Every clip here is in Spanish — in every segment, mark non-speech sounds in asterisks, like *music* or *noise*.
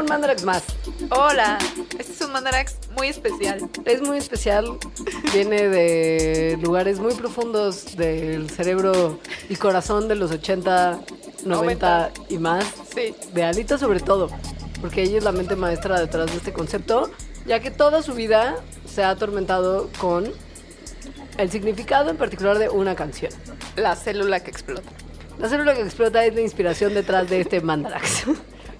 un Mandarax más. Hola, este es un Mandarax muy especial. Es muy especial, viene de lugares muy profundos del cerebro y corazón de los 80, 90 y más. Sí. De Alita sobre todo, porque ella es la mente maestra detrás de este concepto, ya que toda su vida se ha atormentado con el significado en particular de una canción. La célula que explota. La célula que explota es la inspiración detrás de este Mandarax.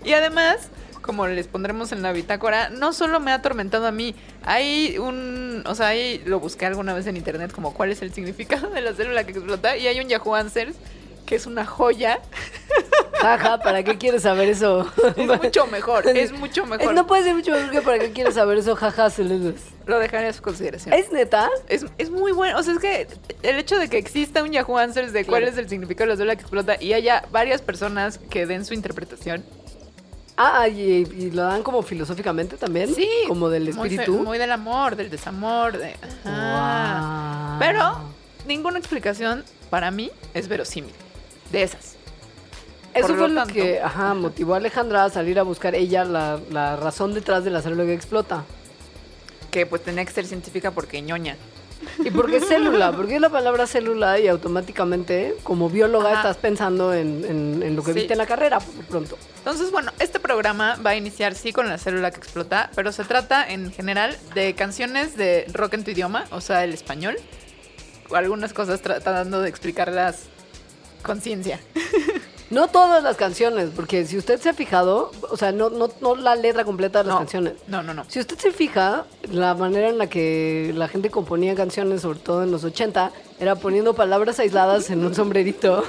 Y además, como les pondremos en la bitácora, no solo me ha atormentado a mí, hay un, o sea, ahí lo busqué alguna vez en internet como cuál es el significado de la célula que explota y hay un Yahoo Answers que es una joya. Jaja, ¿para qué quieres saber eso? Es mucho mejor, es mucho mejor. No puede ser mucho mejor que para qué quieres saber eso, jaja, celulas. Lo dejaré a su consideración. ¿Es neta? Es, es muy bueno. O sea, es que el hecho de que exista un Yahoo Answers de cuál Claro. es el significado de la célula que explota y haya varias personas que den su interpretación. Ah, y, y lo dan como filosóficamente también. Sí. Como del muy espíritu. Muy, del amor, del desamor. De, Ajá. Pero ninguna explicación para mí es verosímil. De esas. Eso por fue lo lo tanto- que ajá, motivó a Alejandra a salir a buscar ella la, la razón detrás de la célula que explota. Que pues tenía que ser científica porque ñoña. *laughs* ¿Y por qué célula? Porque es la palabra célula y automáticamente, como bióloga, Ajá. estás pensando en, en- en lo que Sí. viste en la carrera pronto. Entonces, bueno, este programa va a iniciar sí con la célula que explota, pero se trata en general de canciones de rock en tu idioma, o sea, el español. Algunas cosas tratando de explicarlas con ciencia. *laughs* No todas las canciones, porque si usted se ha fijado, o sea, no, no, no la letra completa de las No, canciones. No, no, no. Si usted se fija, la manera en la que la gente componía canciones, sobre todo en los 80, era poniendo palabras aisladas en un sombrerito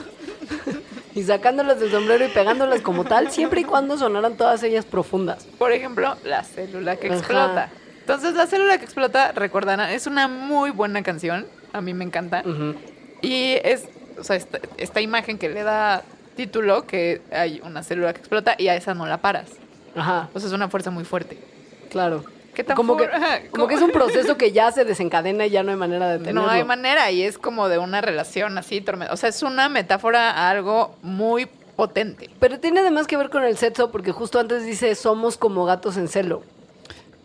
*laughs* y sacándolas del sombrero y pegándolas como tal, siempre y cuando sonaran todas ellas profundas. Por ejemplo, la célula que Ajá. explota. Entonces, la célula que explota, recordarán, es una muy buena canción. A mí me encanta. Y es, o sea, esta, esta imagen que le da título, que hay una célula que explota y a esa no la paras. Ajá, O sea, es una fuerza muy fuerte. claro. ¿Qué tan como, que, *laughs* como que es un proceso que ya se desencadena y ya no hay manera de detenerlo. No hay manera y es como de una relación así, torme- o sea, es una metáfora a algo muy potente. Pero tiene además que ver con el sexo, porque justo antes dice, somos como gatos en celo.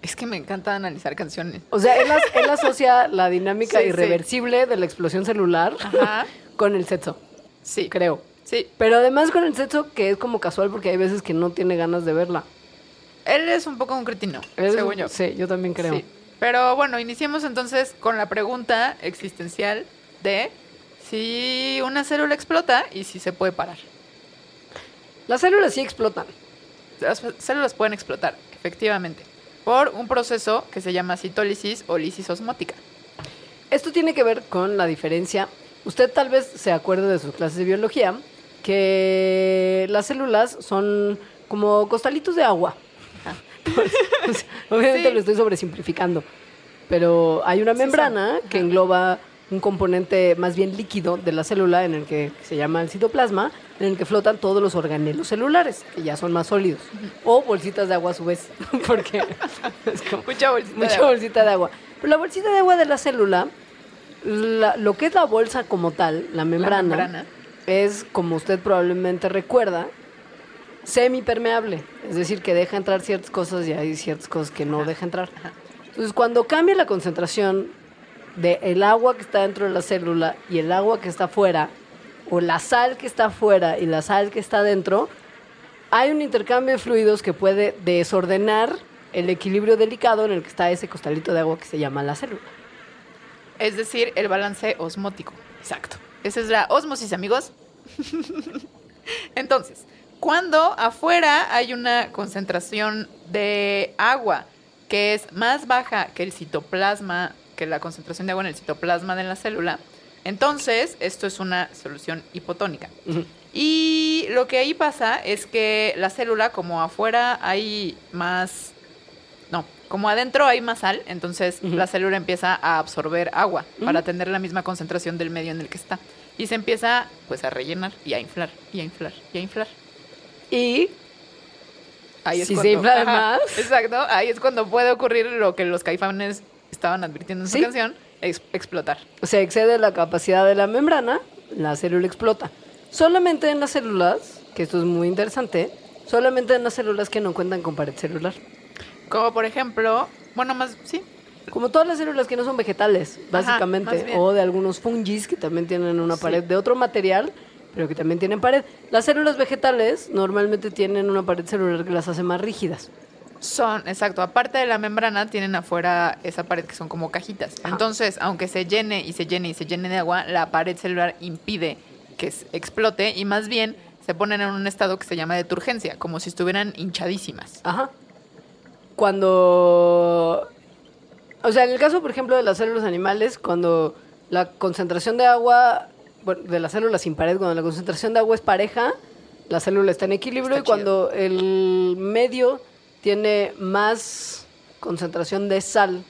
Es que me encanta analizar canciones. O sea, él, as- *laughs* él asocia la dinámica Sí, sí. irreversible de la explosión celular Ajá. *laughs* con el sexo, Sí, creo. Sí. Pero además con el sexo que es como casual porque hay veces que no tiene ganas de verla. Él es un poco un cretino, según yo. Sí, yo también creo. Sí. Pero bueno, iniciemos entonces con la pregunta existencial de si una célula explota y si se puede parar. Las células sí explotan. Las células pueden explotar, efectivamente, por un proceso que se llama citólisis o lisis osmótica. Esto tiene que ver con la diferencia. Usted tal vez se acuerde de sus clases de biología que las células son como costalitos de agua. Sea, *laughs* Obviamente Sí. lo estoy sobresimplificando, pero hay una membrana que engloba un componente más bien líquido de la célula en el que se llama el citoplasma, en el que flotan todos los organelos celulares, que ya son más sólidos, o bolsitas de agua a su vez, *laughs* porque *laughs* es como Mucha bolsita de mucha agua. bolsita de agua. Pero la bolsita de agua de la célula, la- lo que es la bolsa como tal, la membrana, membrana. Es, como usted probablemente recuerda, semipermeable. Es decir, que deja entrar ciertas cosas y hay ciertas cosas que no deja entrar. Entonces, cuando cambia la concentración del agua que está dentro de la célula y el agua que está afuera, o la sal que está afuera y la sal que está dentro, hay un intercambio de fluidos que puede desordenar el equilibrio delicado en el que está ese costalito de agua que se llama la célula. Es decir, el balance osmótico. Exacto. Esa es la osmosis, amigos. *laughs* Entonces, cuando afuera hay una concentración de agua que es más baja que el citoplasma, que la concentración de agua en el citoplasma de la célula, entonces esto es una solución hipotónica. Y lo que ahí pasa es que la célula, como afuera hay más... Como adentro hay más sal, entonces la célula empieza a absorber agua para tener la misma concentración del medio en el que está. Y se empieza pues a rellenar y a inflar, y a inflar, y a inflar. Y Ahí es Si se cuando- infla de Ajá, más. Exacto, ahí es cuando puede ocurrir lo que los caifanes estaban advirtiendo en su canción, ex- explotar. se excede la capacidad de la membrana, la célula explota. Solamente en las células, que esto es muy interesante, solamente en las células que no cuentan con pared celular. Como por ejemplo, bueno, más, sí, Como todas las células que no son vegetales, básicamente, o de algunos fungis que también tienen una Sí. pared de otro material, pero que también tienen pared. Las células vegetales normalmente tienen una pared celular que las hace más rígidas. son, exacto, aparte de la membrana, tienen afuera esa pared que son como cajitas. Ajá. Entonces, aunque se llene y se llene y se llene de agua, la pared celular impide que explote y más bien se ponen en un estado que se llama de turgencia, como si estuvieran hinchadísimas. Ajá. Cuando... O sea, en el caso, por ejemplo, de las células animales, cuando la concentración de agua, bueno, de las células sin pared, cuando la concentración de agua es pareja, la célula está en equilibrio Está y cuando el medio tiene más concentración de sal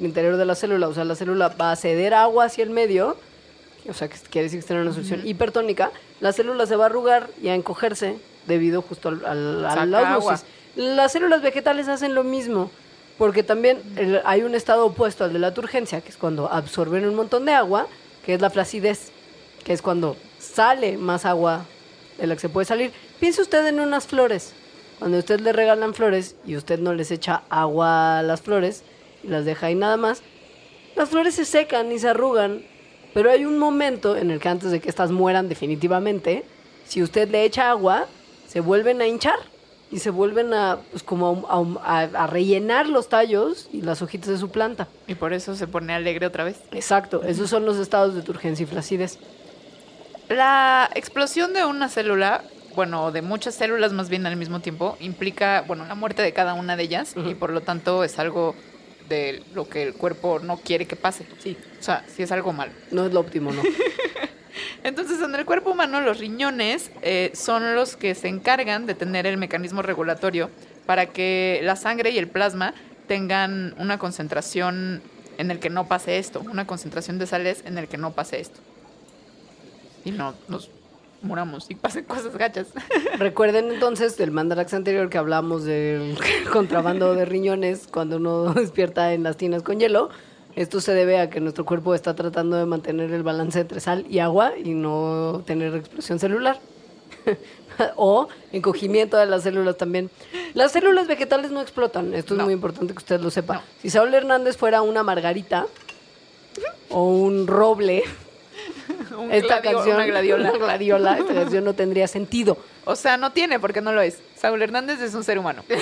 el interior de la célula, o sea, la célula va a ceder agua hacia el medio, o sea, que quiere decir que está en una solución hipertónica, la célula se va a arrugar y a encogerse debido justo al, al- a Saca la agua. Las células vegetales hacen lo mismo, porque también hay un estado opuesto al de la turgencia, que es cuando absorben un montón de agua, que es la flacidez, que es cuando sale más agua de la que se puede salir. Piense usted en unas flores. Cuando usted le regalan flores y usted no les echa agua a las flores y las deja ahí nada más, las flores se secan y se arrugan, pero hay un momento en el que antes de que estas mueran definitivamente, si usted le echa agua, se vuelven a hinchar y se vuelven a, pues, como a, a- a rellenar los tallos y las hojitas de su planta. Y por eso se pone alegre otra vez. Exacto, esos son los estados de turgencia y flacidez. La explosión de una célula, bueno, de muchas células más bien al mismo tiempo, implica, bueno, la muerte de cada una de ellas y por lo tanto es algo de lo que el cuerpo no quiere que pase. Sí. O sea, sí es algo malo. No es lo óptimo, ¿no? *laughs* Entonces, en el cuerpo humano, los riñones eh, son los que se encargan de tener el mecanismo regulatorio para que la sangre y el plasma tengan una concentración en el que no pase esto, una concentración de sales en el que no pase esto. Y no nos muramos y pasen cosas gachas. *laughs* Recuerden entonces del mandarax anterior que hablamos del *laughs* contrabando de riñones cuando uno *laughs* despierta en las tinas con hielo. Esto se debe a que nuestro cuerpo está tratando de mantener el balance entre sal y agua y no tener explosión celular. *laughs* o encogimiento de las células también. Las células vegetales no explotan, esto es muy importante que usted lo sepa. No. Si Saúl Hernández fuera una margarita o un roble, *laughs* Un esta gladio- canción, una gladiola. una gladiola, esta canción no tendría sentido. O sea, no tiene porque no lo es. Saúl Hernández es un ser humano. *laughs*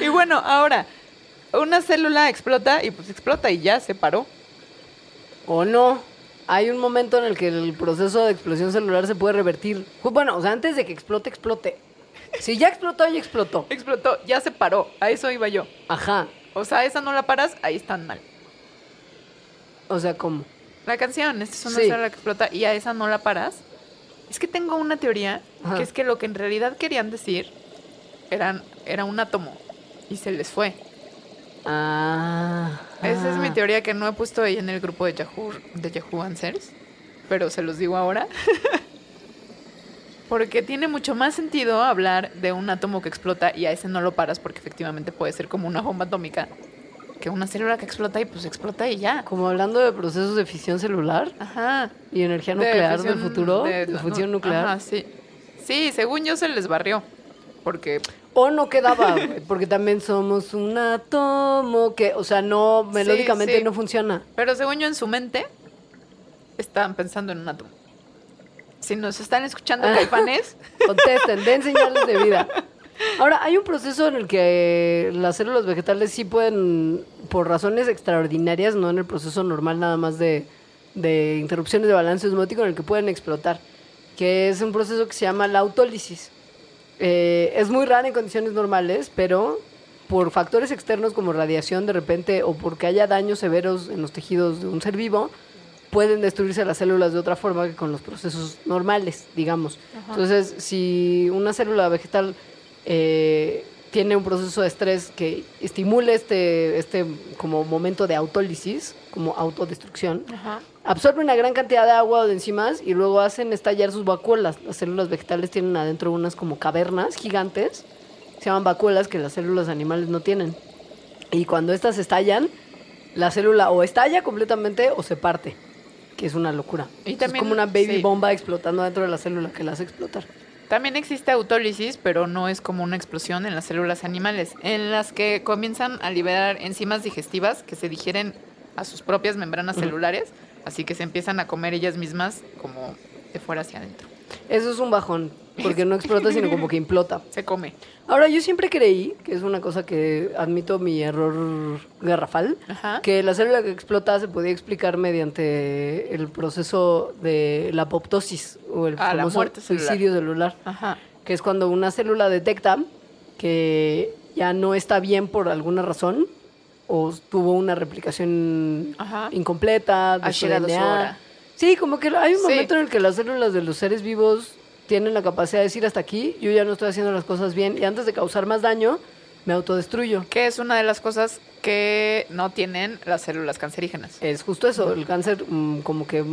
y bueno, ahora, una célula explota y pues explota y ya se paró. O no. Hay un momento en el que el proceso de explosión celular se puede revertir. Bueno, o sea, antes de que explote, explote. Si ya explotó, ya explotó. Explotó, ya se paró. A eso iba yo. Ajá. O sea, esa no la paras, ahí están mal. O sea, ¿cómo? La canción, esta es una Sí. célula que explota y a esa no la paras. Es que tengo una teoría Ajá. que es que lo que en realidad querían decir eran, era un átomo y se les fue. Ah. Esa es mi ah. teoría que no he puesto ahí en el grupo de Yahoo, de Yahoo Answers, pero se los digo ahora. *laughs* porque tiene mucho más sentido hablar de un átomo que explota y a ese no lo paras porque efectivamente puede ser como una bomba atómica que una célula que explota y pues explota y ya. Como hablando de procesos de fisión celular Ajá. y energía De nuclear del futuro, de, la- fusión no- nuclear. Ajá, sí. Sí, según yo se les barrió. Porque O no quedaba, porque también somos un átomo que, o sea, no, melódicamente sí. no funciona. Pero según yo en su mente estaban pensando en un átomo. Si nos están escuchando Ah. caifanes, *laughs* Contesten, den señales de vida. Ahora, hay un proceso en el que las células vegetales sí pueden, por razones extraordinarias, no en el proceso normal nada más de, de interrupciones de balance osmótico, en el que pueden explotar, que es un proceso que se llama la autólisis. Eh, es muy rara en condiciones normales, pero por factores externos como radiación de repente o porque haya daños severos en los tejidos de un ser vivo, pueden destruirse las células de otra forma que con los procesos normales, digamos. Entonces, si una célula vegetal eh, tiene un proceso de estrés que estimule este, este como momento de autólisis, como autodestrucción, Ajá. Absorbe una gran cantidad de agua o de enzimas y luego hacen estallar sus vacuolas. Las células vegetales tienen adentro unas como cavernas gigantes, se llaman vacuolas que las células animales no tienen. Y cuando estas estallan, la célula o estalla completamente o se parte, que es una locura. Y es también- como una baby sí. bomba explotando dentro de la célula que la hace explotar. También existe autólisis, pero no es como una explosión en las células animales, en las que comienzan a liberar enzimas digestivas que se digieren a sus propias membranas celulares, así que se empiezan a comer ellas mismas como de fuera hacia adentro. Eso es un bajón, porque no explota, sino como que implota. *laughs* Se come. Ahora, yo siempre creí, que es una cosa que admito mi error garrafal, Ajá. que la célula que explota se podía explicar mediante el proceso de la apoptosis o el Ah, famoso suicidio celular, Ajá. que es cuando una célula detecta que ya no está bien por alguna razón o tuvo una replicación Ajá. incompleta, de Ha su llegado su DNA. hora. Sí, como que hay un Sí. momento en el que las células de los seres vivos tienen la capacidad de decir hasta aquí, yo ya no estoy haciendo las cosas bien y antes de causar más daño, me autodestruyo. Que es una de las cosas que no tienen las células cancerígenas. Es justo eso, el cáncer mm, como que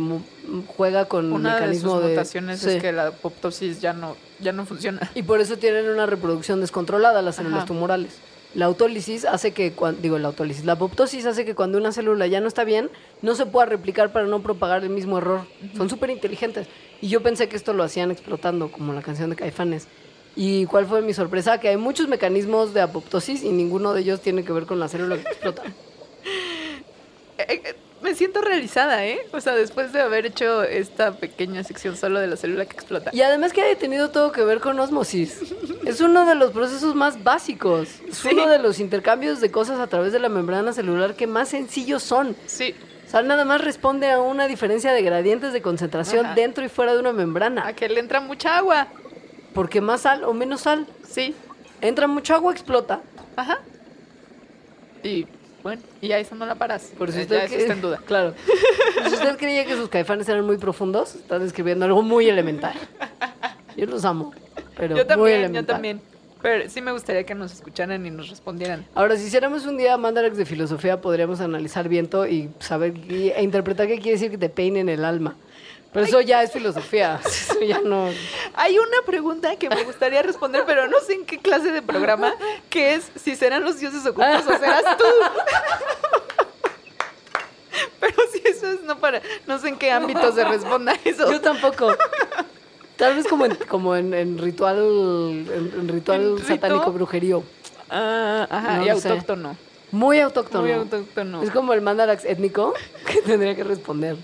juega con un Una de mecanismo sus de... mutaciones sí. es que la apoptosis ya no, ya no funciona. Y por eso tienen una reproducción descontrolada las células Ajá. tumorales. La autólisis hace que, digo, la autólisis, la apoptosis hace que cuando una célula ya no está bien, no se pueda replicar para no propagar el mismo error. Son súper inteligentes. Y yo pensé que esto lo hacían explotando, como la canción de Caifanes. ¿Y cuál fue mi sorpresa? Que hay muchos mecanismos de apoptosis y ninguno de ellos tiene que ver con la célula que explota. *laughs* Me siento realizada, ¿eh? O sea, después de haber hecho esta pequeña sección solo de la célula que explota. Y además que haya tenido todo que ver con osmosis. *laughs* Es uno de los procesos más básicos. Es Sí. uno de los intercambios de cosas a través de la membrana celular que más sencillos son. Sí. O sea, nada más responde a una diferencia de gradientes de concentración Ajá. dentro y fuera de una membrana. A que le entra mucha agua. Porque más sal o menos sal. Sí. Entra mucho agua, explota. Ajá. Y bueno, y a eso no la paras. Por si usted ya eso está en duda. *laughs* Claro. Si usted creía que sus caifanes eran muy profundos, está describiendo algo muy elemental. Yo los amo, pero yo muy también, yo elemental. también. Pero sí me gustaría que nos escucharan y nos respondieran. Ahora, si hiciéramos un día Mandarax de filosofía, podríamos analizar viento y saber y- e interpretar qué quiere decir que te peinen el alma. Pero eso ya es filosofía. *laughs* Eso ya no. Hay una pregunta que me gustaría responder, pero no sé en qué clase de programa, que es si serán los dioses ocultos o serás tú. *laughs* Pero si eso es no para, no sé en qué ámbito se responda eso. Yo tampoco. Tal vez como en, como en, en ritual, en, en ritual ¿En rito? satánico brujerío. Ah, ajá, No y lo sé. autóctono. Muy autóctono. Muy autóctono. Es como el mandarax étnico que tendría que responder.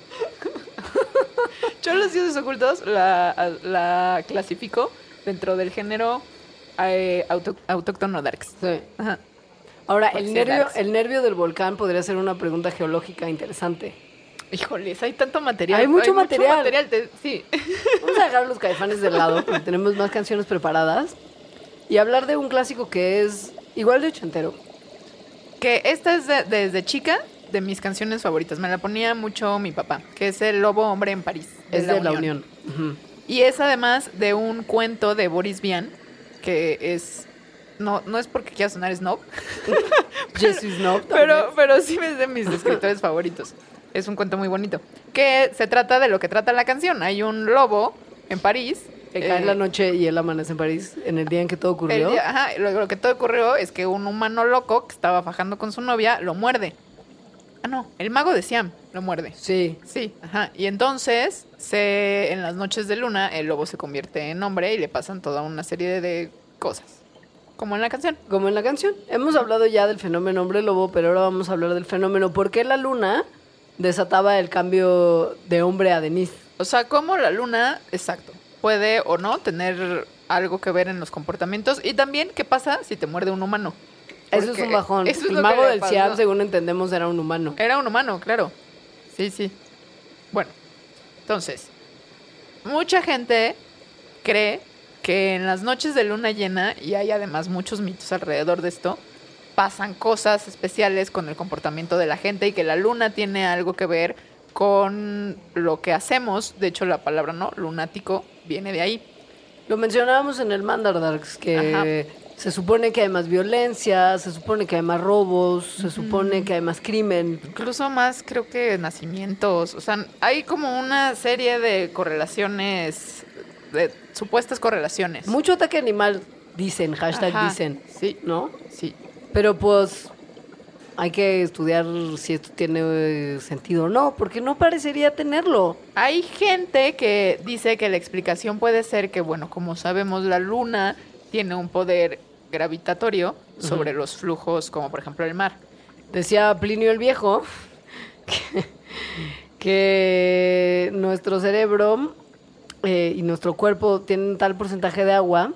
Yo los dioses ocultos la, la clasifico dentro del género eh, auto- autóctono darks. Sí. Ajá. Ahora, el nervio, darks. el nervio del volcán podría ser una pregunta geológica interesante. Híjoles, hay tanto material. Hay mucho material. te- sí. Vamos a dejar a los caifanes de lado porque tenemos más canciones preparadas y hablar de un clásico que es igual de ochentero. Que esta es de- desde chica de mis canciones favoritas. Me la ponía mucho mi papá, que es El Lobo Hombre en París. Es de la Unión. Y es además de un cuento de Boris Vian, que es... No, no es porque quiera sonar snob, *laughs* Jesus Snob. tal pero, pero sí es de mis escritores favoritos. Es un cuento muy bonito. Que se trata de lo que trata la canción. Hay un lobo en París. Que cae eh, la noche y él amanece en París en el día en que todo ocurrió. día- ajá, lo, lo que todo ocurrió es que un humano loco que estaba fajando con su novia lo muerde. Ah, no, el mago de Siam lo muerde. Sí. Sí, ajá. Y entonces, se, en las noches de luna, el lobo se convierte en hombre y le pasan toda una serie de, cosas. Como en la canción. Como en la canción. Hemos hablado ya del fenómeno hombre lobo, pero ahora vamos a hablar del fenómeno por qué la luna desataba el cambio de hombre a Denise. O sea, como la luna, exacto, puede o no tener algo que ver en los comportamientos. Y también, ¿qué pasa si te muerde un humano? Eso es un bajón. eso es el mago del. Siam, según entendemos, era un humano. Era un humano, claro. Sí, sí. Bueno, entonces, mucha gente cree que en las noches de luna llena, y hay además muchos mitos alrededor de esto, pasan cosas especiales con el comportamiento de la gente y que la luna tiene algo que ver con lo que hacemos. De hecho, la palabra no, lunático, viene de ahí. Lo mencionábamos en el Mandardarks, que se supone que hay más violencia, se supone que hay más robos, se supone que hay más crimen. Incluso más creo que nacimientos. O sea, hay como una serie de correlaciones, de supuestas correlaciones. Mucho ataque animal, dicen, hashtag Ajá, dicen, Sí, ¿no? sí. Pero pues hay que estudiar si esto tiene eh, sentido o no, porque no parecería tenerlo. Hay gente que dice que la explicación puede ser que, bueno, como sabemos, la luna tiene un poder gravitatorio sobre los flujos, como por ejemplo el mar. Decía Plinio el Viejo *laughs* que, que nuestro cerebro eh, y nuestro cuerpo tienen tal porcentaje de agua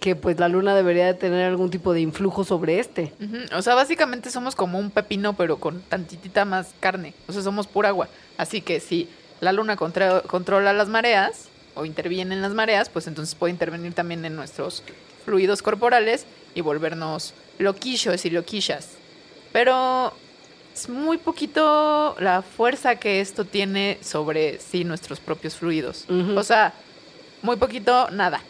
que pues la luna debería de tener algún tipo de influjo sobre este. O sea, básicamente somos como un pepino, pero con tantitita más carne. O sea, somos pura agua. Así que si la luna contra- controla las mareas o interviene en las mareas, pues entonces puede intervenir también en nuestros fluidos corporales y volvernos loquillos y loquillas. Pero es muy poquito la fuerza que esto tiene sobre sí nuestros propios fluidos. O sea, muy poquito, nada.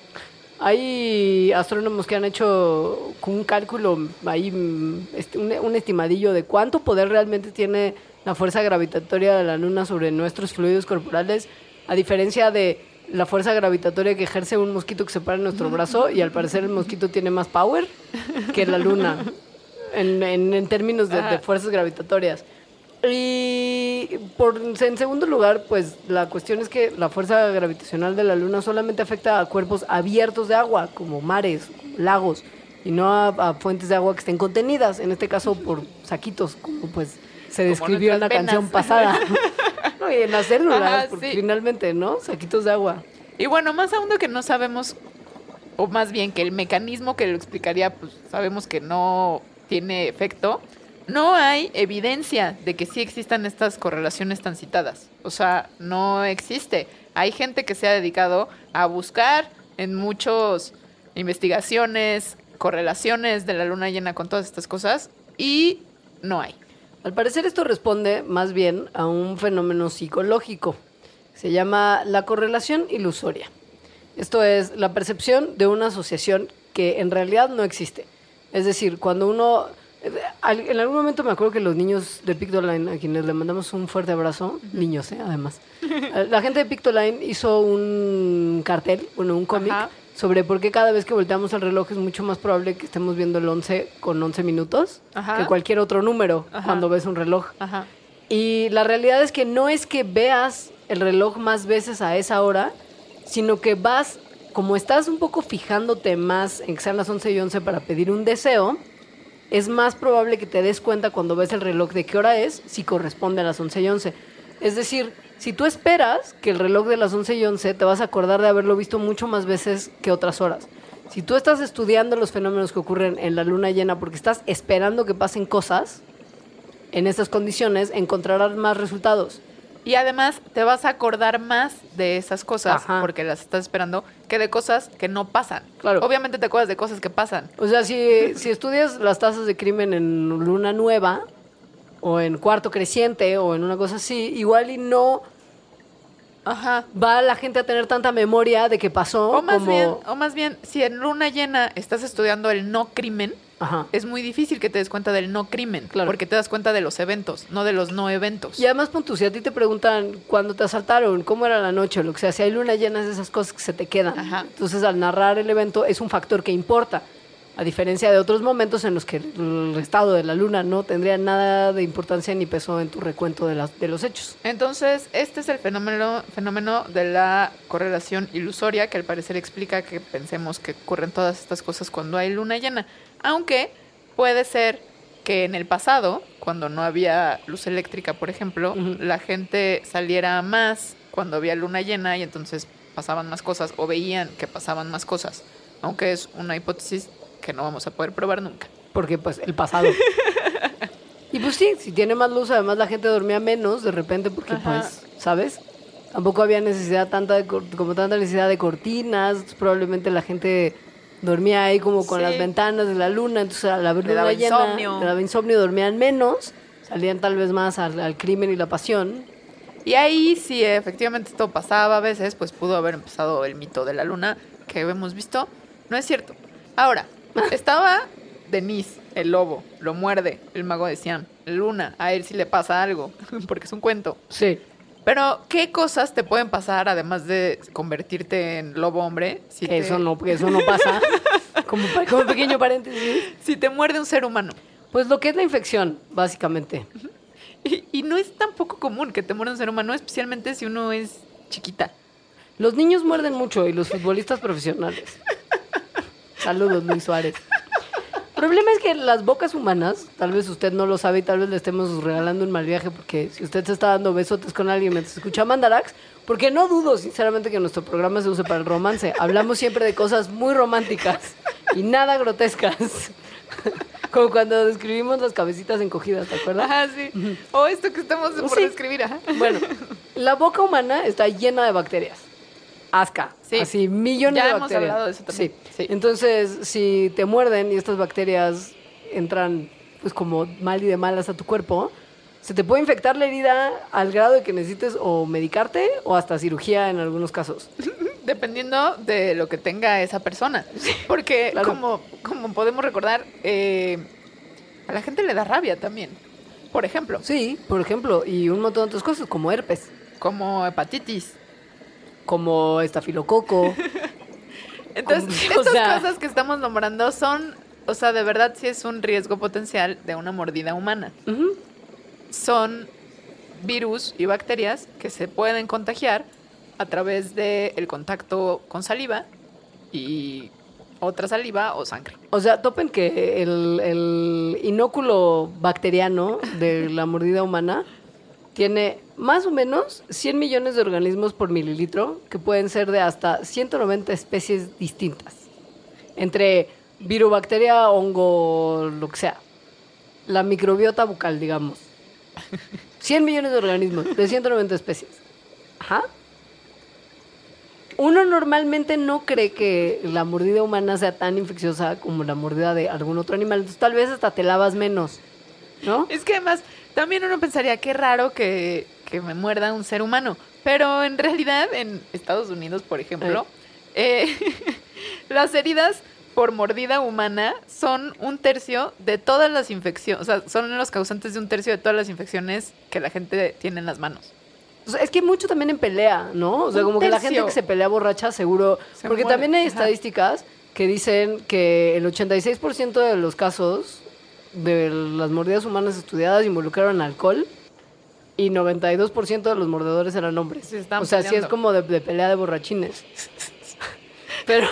Hay astrónomos que han hecho un cálculo mm, este, un, un estimadillo de cuánto poder realmente tiene la fuerza gravitatoria de la luna sobre nuestros fluidos corporales, a diferencia de la fuerza gravitatoria que ejerce un mosquito que se para en nuestro brazo y al parecer el mosquito tiene más power que la luna en, en- en términos de, de Ajá. fuerzas gravitatorias. Y por, en segundo lugar, pues la cuestión es que la fuerza gravitacional de la Luna solamente afecta a cuerpos abiertos de agua, como mares, lagos, y no a, a fuentes de agua que estén contenidas, en este caso por saquitos, como pues se describió en la canción pasada. *laughs* *laughs* No, y en las células, Ajá, porque sí. finalmente, ¿no? Saquitos de agua. Y bueno, más aún de que no sabemos, o más bien que el mecanismo que lo explicaría, pues sabemos que no tiene efecto, no hay evidencia de que sí existan estas correlaciones tan citadas. O sea, no existe. Hay gente que se ha dedicado a buscar en muchas investigaciones, correlaciones de la luna llena con todas estas cosas y no hay. Al parecer esto responde más bien a un fenómeno psicológico. Se llama la correlación ilusoria. Esto es la percepción de una asociación que en realidad no existe. Es decir, cuando uno... En algún momento me acuerdo que los niños de Pictoline, a quienes le mandamos un fuerte abrazo, niños, ¿eh? además, la gente de Pictoline hizo un cartel, bueno, un cómic. Sobre por qué cada vez que volteamos el reloj es mucho más probable que estemos viendo el 11 con 11 minutos Ajá. que cualquier otro número Ajá. cuando ves un reloj. Ajá. Y la realidad es que no es que veas el reloj más veces a esa hora, sino que vas, como estás un poco fijándote más en que sean las 11 y 11 para pedir un deseo, es más probable que te des cuenta cuando ves el reloj de qué hora es, si corresponde a las 11 y 11. Es decir, si tú esperas que el reloj de las 11 y 11, te vas a acordar de haberlo visto mucho más veces que otras horas. Si tú estás estudiando los fenómenos que ocurren en la luna llena porque estás esperando que pasen cosas, en estas condiciones encontrarás más resultados. Y además te vas a acordar más de esas cosas Ajá. porque las estás esperando que de cosas que no pasan. Claro. Obviamente te acuerdas de cosas que pasan. O sea, si, si estudias las tasas de crimen en luna nueva, o en cuarto creciente, o en una cosa así, igual y no Ajá. va la gente a tener tanta memoria de que pasó O más como... bien, o más bien, si en luna llena estás estudiando el no crimen, Ajá. es muy difícil que te des cuenta del no crimen, Claro. porque te das cuenta de los eventos, no de los no eventos. Y además, pon tú, si a ti te preguntan cuándo te asaltaron, cómo era la noche, lo que sea, si hay luna llena es de esas cosas que se te quedan. Ajá. Entonces, al narrar el evento es un factor que importa, a diferencia de otros momentos en los que el estado de la luna no tendría nada de importancia ni peso en tu recuento de, las, de los hechos. Entonces, este es el fenómeno, fenómeno de la correlación ilusoria que al parecer explica que pensemos que ocurren todas estas cosas cuando hay luna llena. Aunque puede ser que en el pasado, cuando no había luz eléctrica, por ejemplo, la gente saliera más cuando había luna llena y entonces pasaban más cosas o veían que pasaban más cosas. Aunque es una hipótesis que no vamos a poder probar nunca. Porque, pues, el pasado. *laughs* y pues sí, si tiene más luz, además la gente dormía menos de repente porque, Ajá. pues, ¿sabes? Tampoco había necesidad tanta de como tanta necesidad de cortinas, probablemente la gente dormía ahí como con Sí. las ventanas de la luna, entonces al haber Le luna daba llena, insomnio. le daba insomnio, dormían menos, salían tal vez más al, al crimen y la pasión. Y ahí, si efectivamente esto pasaba a veces, pues pudo haber empezado el mito de la luna que hemos visto. No es cierto. Ahora, estaba Denise, el lobo, lo muerde, el mago de Siam, Luna, a él si le pasa algo, *laughs* porque es un cuento. Sí. Pero, ¿qué cosas te pueden pasar además de convertirte en lobo hombre? Si, Que te, eso no, que eso no pasa. *laughs* como, pequeño paréntesis. si te muerde un ser humano. Pues lo que es la infección, básicamente. Y, y no es tan poco común que te muerda un ser humano, especialmente si uno es chiquita. Los niños muerden mucho y los futbolistas profesionales. Saludos, Luis Suárez. El problema es que las bocas humanas, tal vez usted no lo sabe y tal vez le estemos regalando un mal viaje porque si usted se está dando besotes con alguien mientras escucha Mandarax, porque no dudo sinceramente que nuestro programa se use para el romance. Hablamos siempre de cosas muy románticas y nada grotescas. Como cuando describimos las cabecitas encogidas, ¿te acuerdas? Ajá, sí. O esto que estamos por Sí. describir, ajá. Bueno, la boca humana está llena de bacterias. Asca. Sí. Así, millones Ya de hemos bacterias. hablado de eso también. Sí. Sí. Entonces, si te muerden y estas bacterias entran, pues como mal y de malas a tu cuerpo, se te puede infectar la herida al grado de que necesites o medicarte o hasta cirugía en algunos casos. *laughs* Dependiendo de lo que tenga esa persona. Porque, Claro. como, como podemos recordar, eh, a la gente le da rabia también. Por ejemplo, Sí, por ejemplo, y un montón de otras cosas, como herpes, como hepatitis. Como estafilococo. *laughs* Entonces, Como- estas sea- cosas que estamos nombrando son, o sea, de verdad sí es un riesgo potencial de una mordida humana. Son virus y bacterias que se pueden contagiar a través del contacto con saliva y otra saliva o sangre. O sea, topen que el, el inóculo bacteriano de la mordida humana tiene más o menos 100 millones de organismos por mililitro, que pueden ser de hasta 190 especies distintas. Entre virobacteria, hongo, lo que sea. La microbiota bucal, digamos. 100 millones de organismos de 190 especies. Ajá. Uno normalmente no cree que la mordida humana sea tan infecciosa como la mordida de algún otro animal. Entonces, tal vez hasta te lavas menos, ¿no? Es que además, también uno pensaría qué raro que, que me muerda un ser humano. Pero en realidad, en Estados Unidos, por ejemplo, eh, *laughs* las heridas por mordida humana son un tercio de todas las infecciones. O sea, son los causantes de un tercio de todas las infecciones que la gente tiene en las manos. O sea, es que mucho también en pelea, ¿no? O sea, Un como que la gente que se pelea borracha, seguro. Se porque muere, también hay ajá. estadísticas que dicen que el 86% de los casos de las mordidas humanas estudiadas involucraron alcohol y 92% de los mordedores eran hombres. Se o sea, sí es peleando. como de, de pelea de borrachines. *laughs* pero,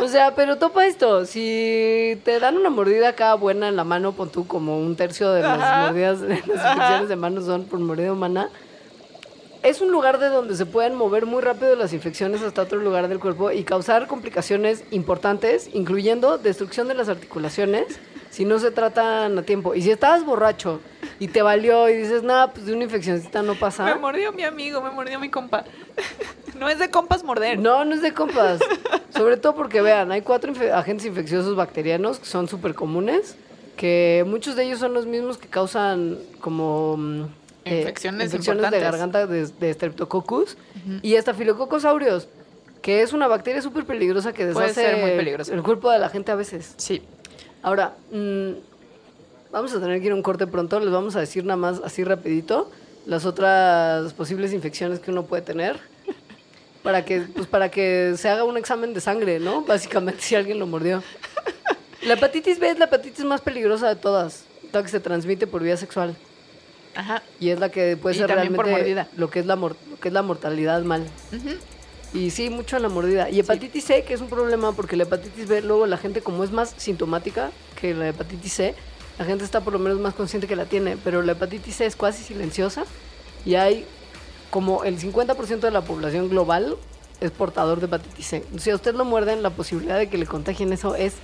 o sea, pero topa esto. Si te dan una mordida acá buena en la mano, pon tú como un tercio de las Ajá. mordidas, de *laughs* las infecciones de manos son por mordida humana. Es un lugar de donde se pueden mover muy rápido las infecciones hasta otro lugar del cuerpo y causar complicaciones importantes, incluyendo destrucción de las articulaciones, si no se tratan a tiempo. Y si estabas borracho y te valió y dices, nada, pues de una infeccióncita no Me pasa. mordió mi amigo, me mordió mi compa. No es de compas morder. No, no es de compas. Sobre todo porque, vean, hay cuatro infe- agentes infecciosos bacterianos que son súper comunes, que muchos de ellos son los mismos que causan como... eh, Infecciones infecciones de garganta de, de Streptococcus y Staphylococcus aureus, que es una bacteria súper peligrosa que deshace ser muy peligrosa. el cuerpo de la gente a veces. Sí. Ahora, mm, vamos a tener que ir a un corte pronto. Les vamos a decir nada más así rapidito las otras posibles infecciones que uno puede tener. *laughs* Para que, pues para que se haga un examen de sangre, ¿no? Básicamente, si alguien lo mordió. *laughs* La hepatitis B es la hepatitis más peligrosa de todas, la que se transmite por vía sexual. Ajá. Y es la que puede Y ser realmente lo que es la mor- lo que es la mortalidad mal. Y sí, mucho en la mordida. Y hepatitis C, que es un problema porque la hepatitis B, luego la gente, como es más sintomática que la hepatitis C, la gente está por lo menos más consciente que la tiene. Pero la hepatitis C es casi silenciosa y hay como el 50% de la población global es portador de hepatitis C. Si a usted lo muerden, la posibilidad de que le contagien eso es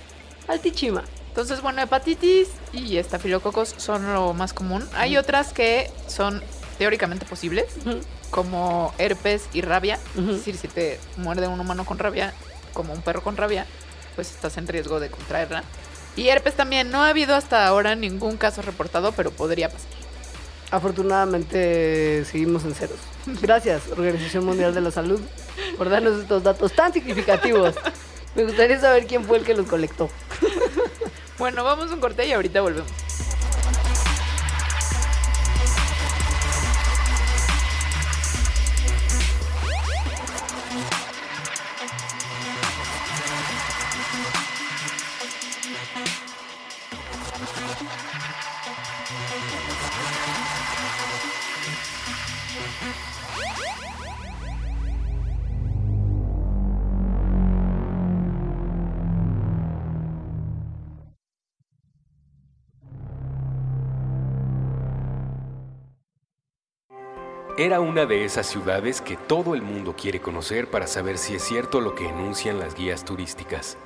altichima. Entonces, bueno, hepatitis y estafilococos son lo más común. Hay otras que son teóricamente posibles, Ujú. como herpes y rabia. Ujú. Es decir, si te muerde un humano con rabia, como un perro con rabia, pues estás en riesgo de contraerla. Y herpes también. No ha habido hasta ahora ningún caso reportado, pero podría pasar. Afortunadamente seguimos en ceros. Gracias, Organización Mundial de la Salud, por darnos estos datos tan significativos. Me gustaría saber quién fue el que los colectó. Bueno, vamos a un corte y ahorita volvemos. Era una de esas ciudades que todo el mundo quiere conocer para saber si es cierto lo que enuncian las guías turísticas.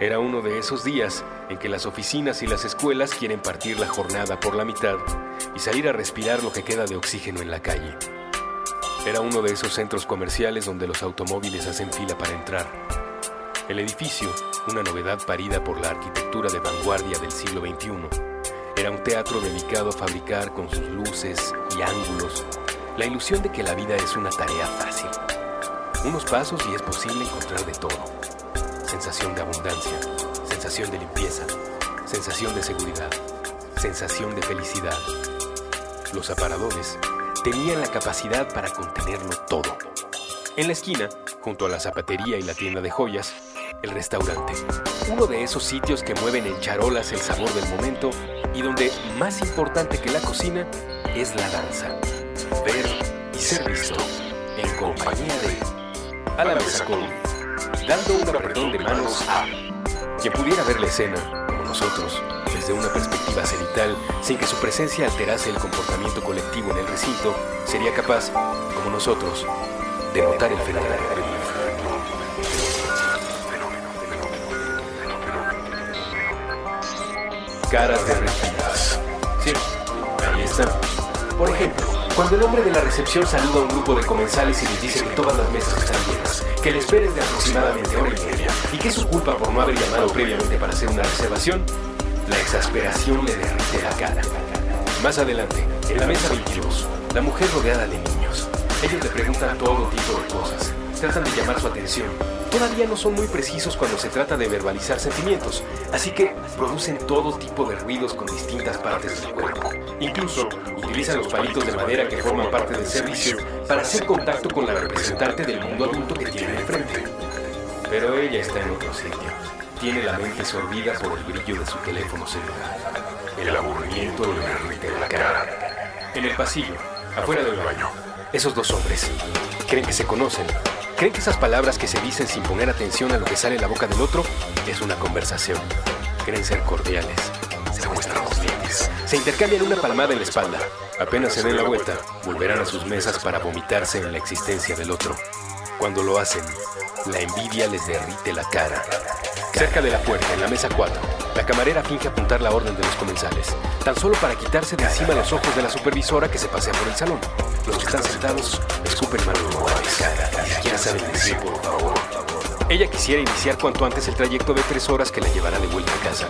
Era uno de esos días en que las oficinas y las escuelas quieren partir la jornada por la mitad y salir a respirar lo que queda de oxígeno en la calle. Era uno de esos centros comerciales donde los automóviles hacen fila para entrar. El edificio, una novedad parida por la arquitectura de vanguardia del siglo XXI, era un teatro dedicado a fabricar con sus luces y ángulos la ilusión de que la vida es una tarea fácil. Unos pasos y es posible encontrar de todo. Sensación de abundancia, sensación de limpieza, sensación de seguridad, sensación de felicidad. Los aparadores tenían la capacidad para contenerlo todo. En la esquina, junto a la zapatería y la tienda de joyas, el restaurante. Uno de esos sitios que mueven en charolas el sabor del momento y donde más importante que la cocina es la danza. Ser visto en compañía de a la dando un apretón de manos a quien pudiera ver la escena como nosotros desde una perspectiva cenital sin que su presencia alterase el comportamiento colectivo en el recinto sería capaz como nosotros de notar el fenómeno caras derretidas. Sí, ahí están. Por ejemplo, cuando el hombre de la recepción saluda a un grupo de comensales y les dice que todas las mesas están llenas, que les esperes de aproximadamente hora y media, y que es su culpa por no haber llamado previamente para hacer una reservación, la exasperación le derrite la cara. Más adelante, en la mesa 22, la mujer rodeada de niños. Ellos le preguntan todo tipo de cosas, tratan de llamar su atención. Todavía no son muy precisos cuando se trata de verbalizar sentimientos, así que producen todo tipo de ruidos con distintas partes del cuerpo. Incluso utilizan los palitos de madera que forman parte del servicio para hacer contacto con la representante del mundo adulto que tiene enfrente. Pero ella está en otro sitio. Tiene la mente sorbida por el brillo de su teléfono celular. El aburrimiento le derrite la cara. En el pasillo, afuera del baño, esos dos hombres creen que se conocen. Creen que esas palabras que se dicen sin poner atención a lo que sale de la boca del otro es una conversación. Creen ser cordiales. Se muestran los dientes. Se intercambian una palmada en la espalda. Apenas se den la vuelta, volverán a sus mesas para vomitarse en la existencia del otro. Cuando lo hacen, la envidia les derrite la cara. Cerca de la puerta, en la mesa 4, la camarera finge apuntar la orden de los comensales, tan solo para quitarse de encima los ojos de la supervisora que se pasea por el salón. Los que están sentados escupen malos ni siquiera saben decir por. Ella quisiera iniciar cuanto antes el trayecto de tres horas que la llevará de vuelta a casa.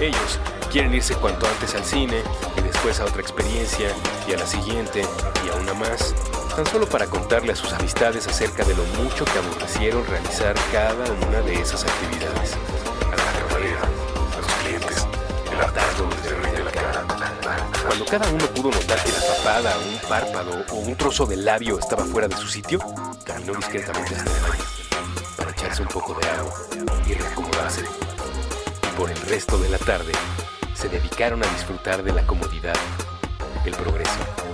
Ellos quieren irse cuanto antes al cine y después a otra experiencia y a la siguiente y a una más, tan solo para contarle a sus amistades acerca de lo mucho que aborrecieron realizar cada una de esas actividades. A la a los clientes, el les derrite la cara. Cuando cada uno pudo notar que la papada, un párpado o un trozo de labio estaba fuera de su sitio, caminó discretamente hasta el baño para echarse un poco de agua y reacomodarse. Y por el resto de la tarde, se dedicaron a disfrutar de la comodidad, el progreso,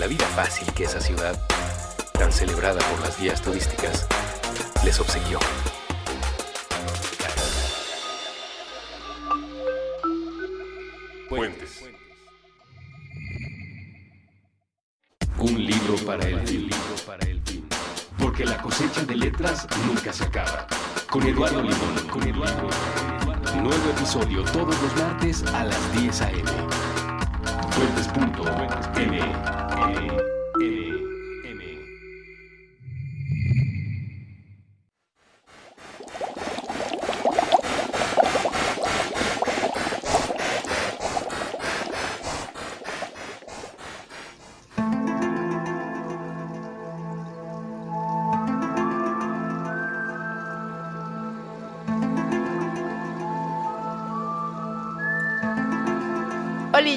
la vida fácil que esa ciudad, tan celebrada por las guías turísticas, les obsequió. Puentes. Un libro para el fin. Porque la cosecha de letras nunca se acaba. Con Eduardo Limón. Con Eduardo. Nuevo episodio todos los martes a las 10 a.m. Fuentes.m. Bye.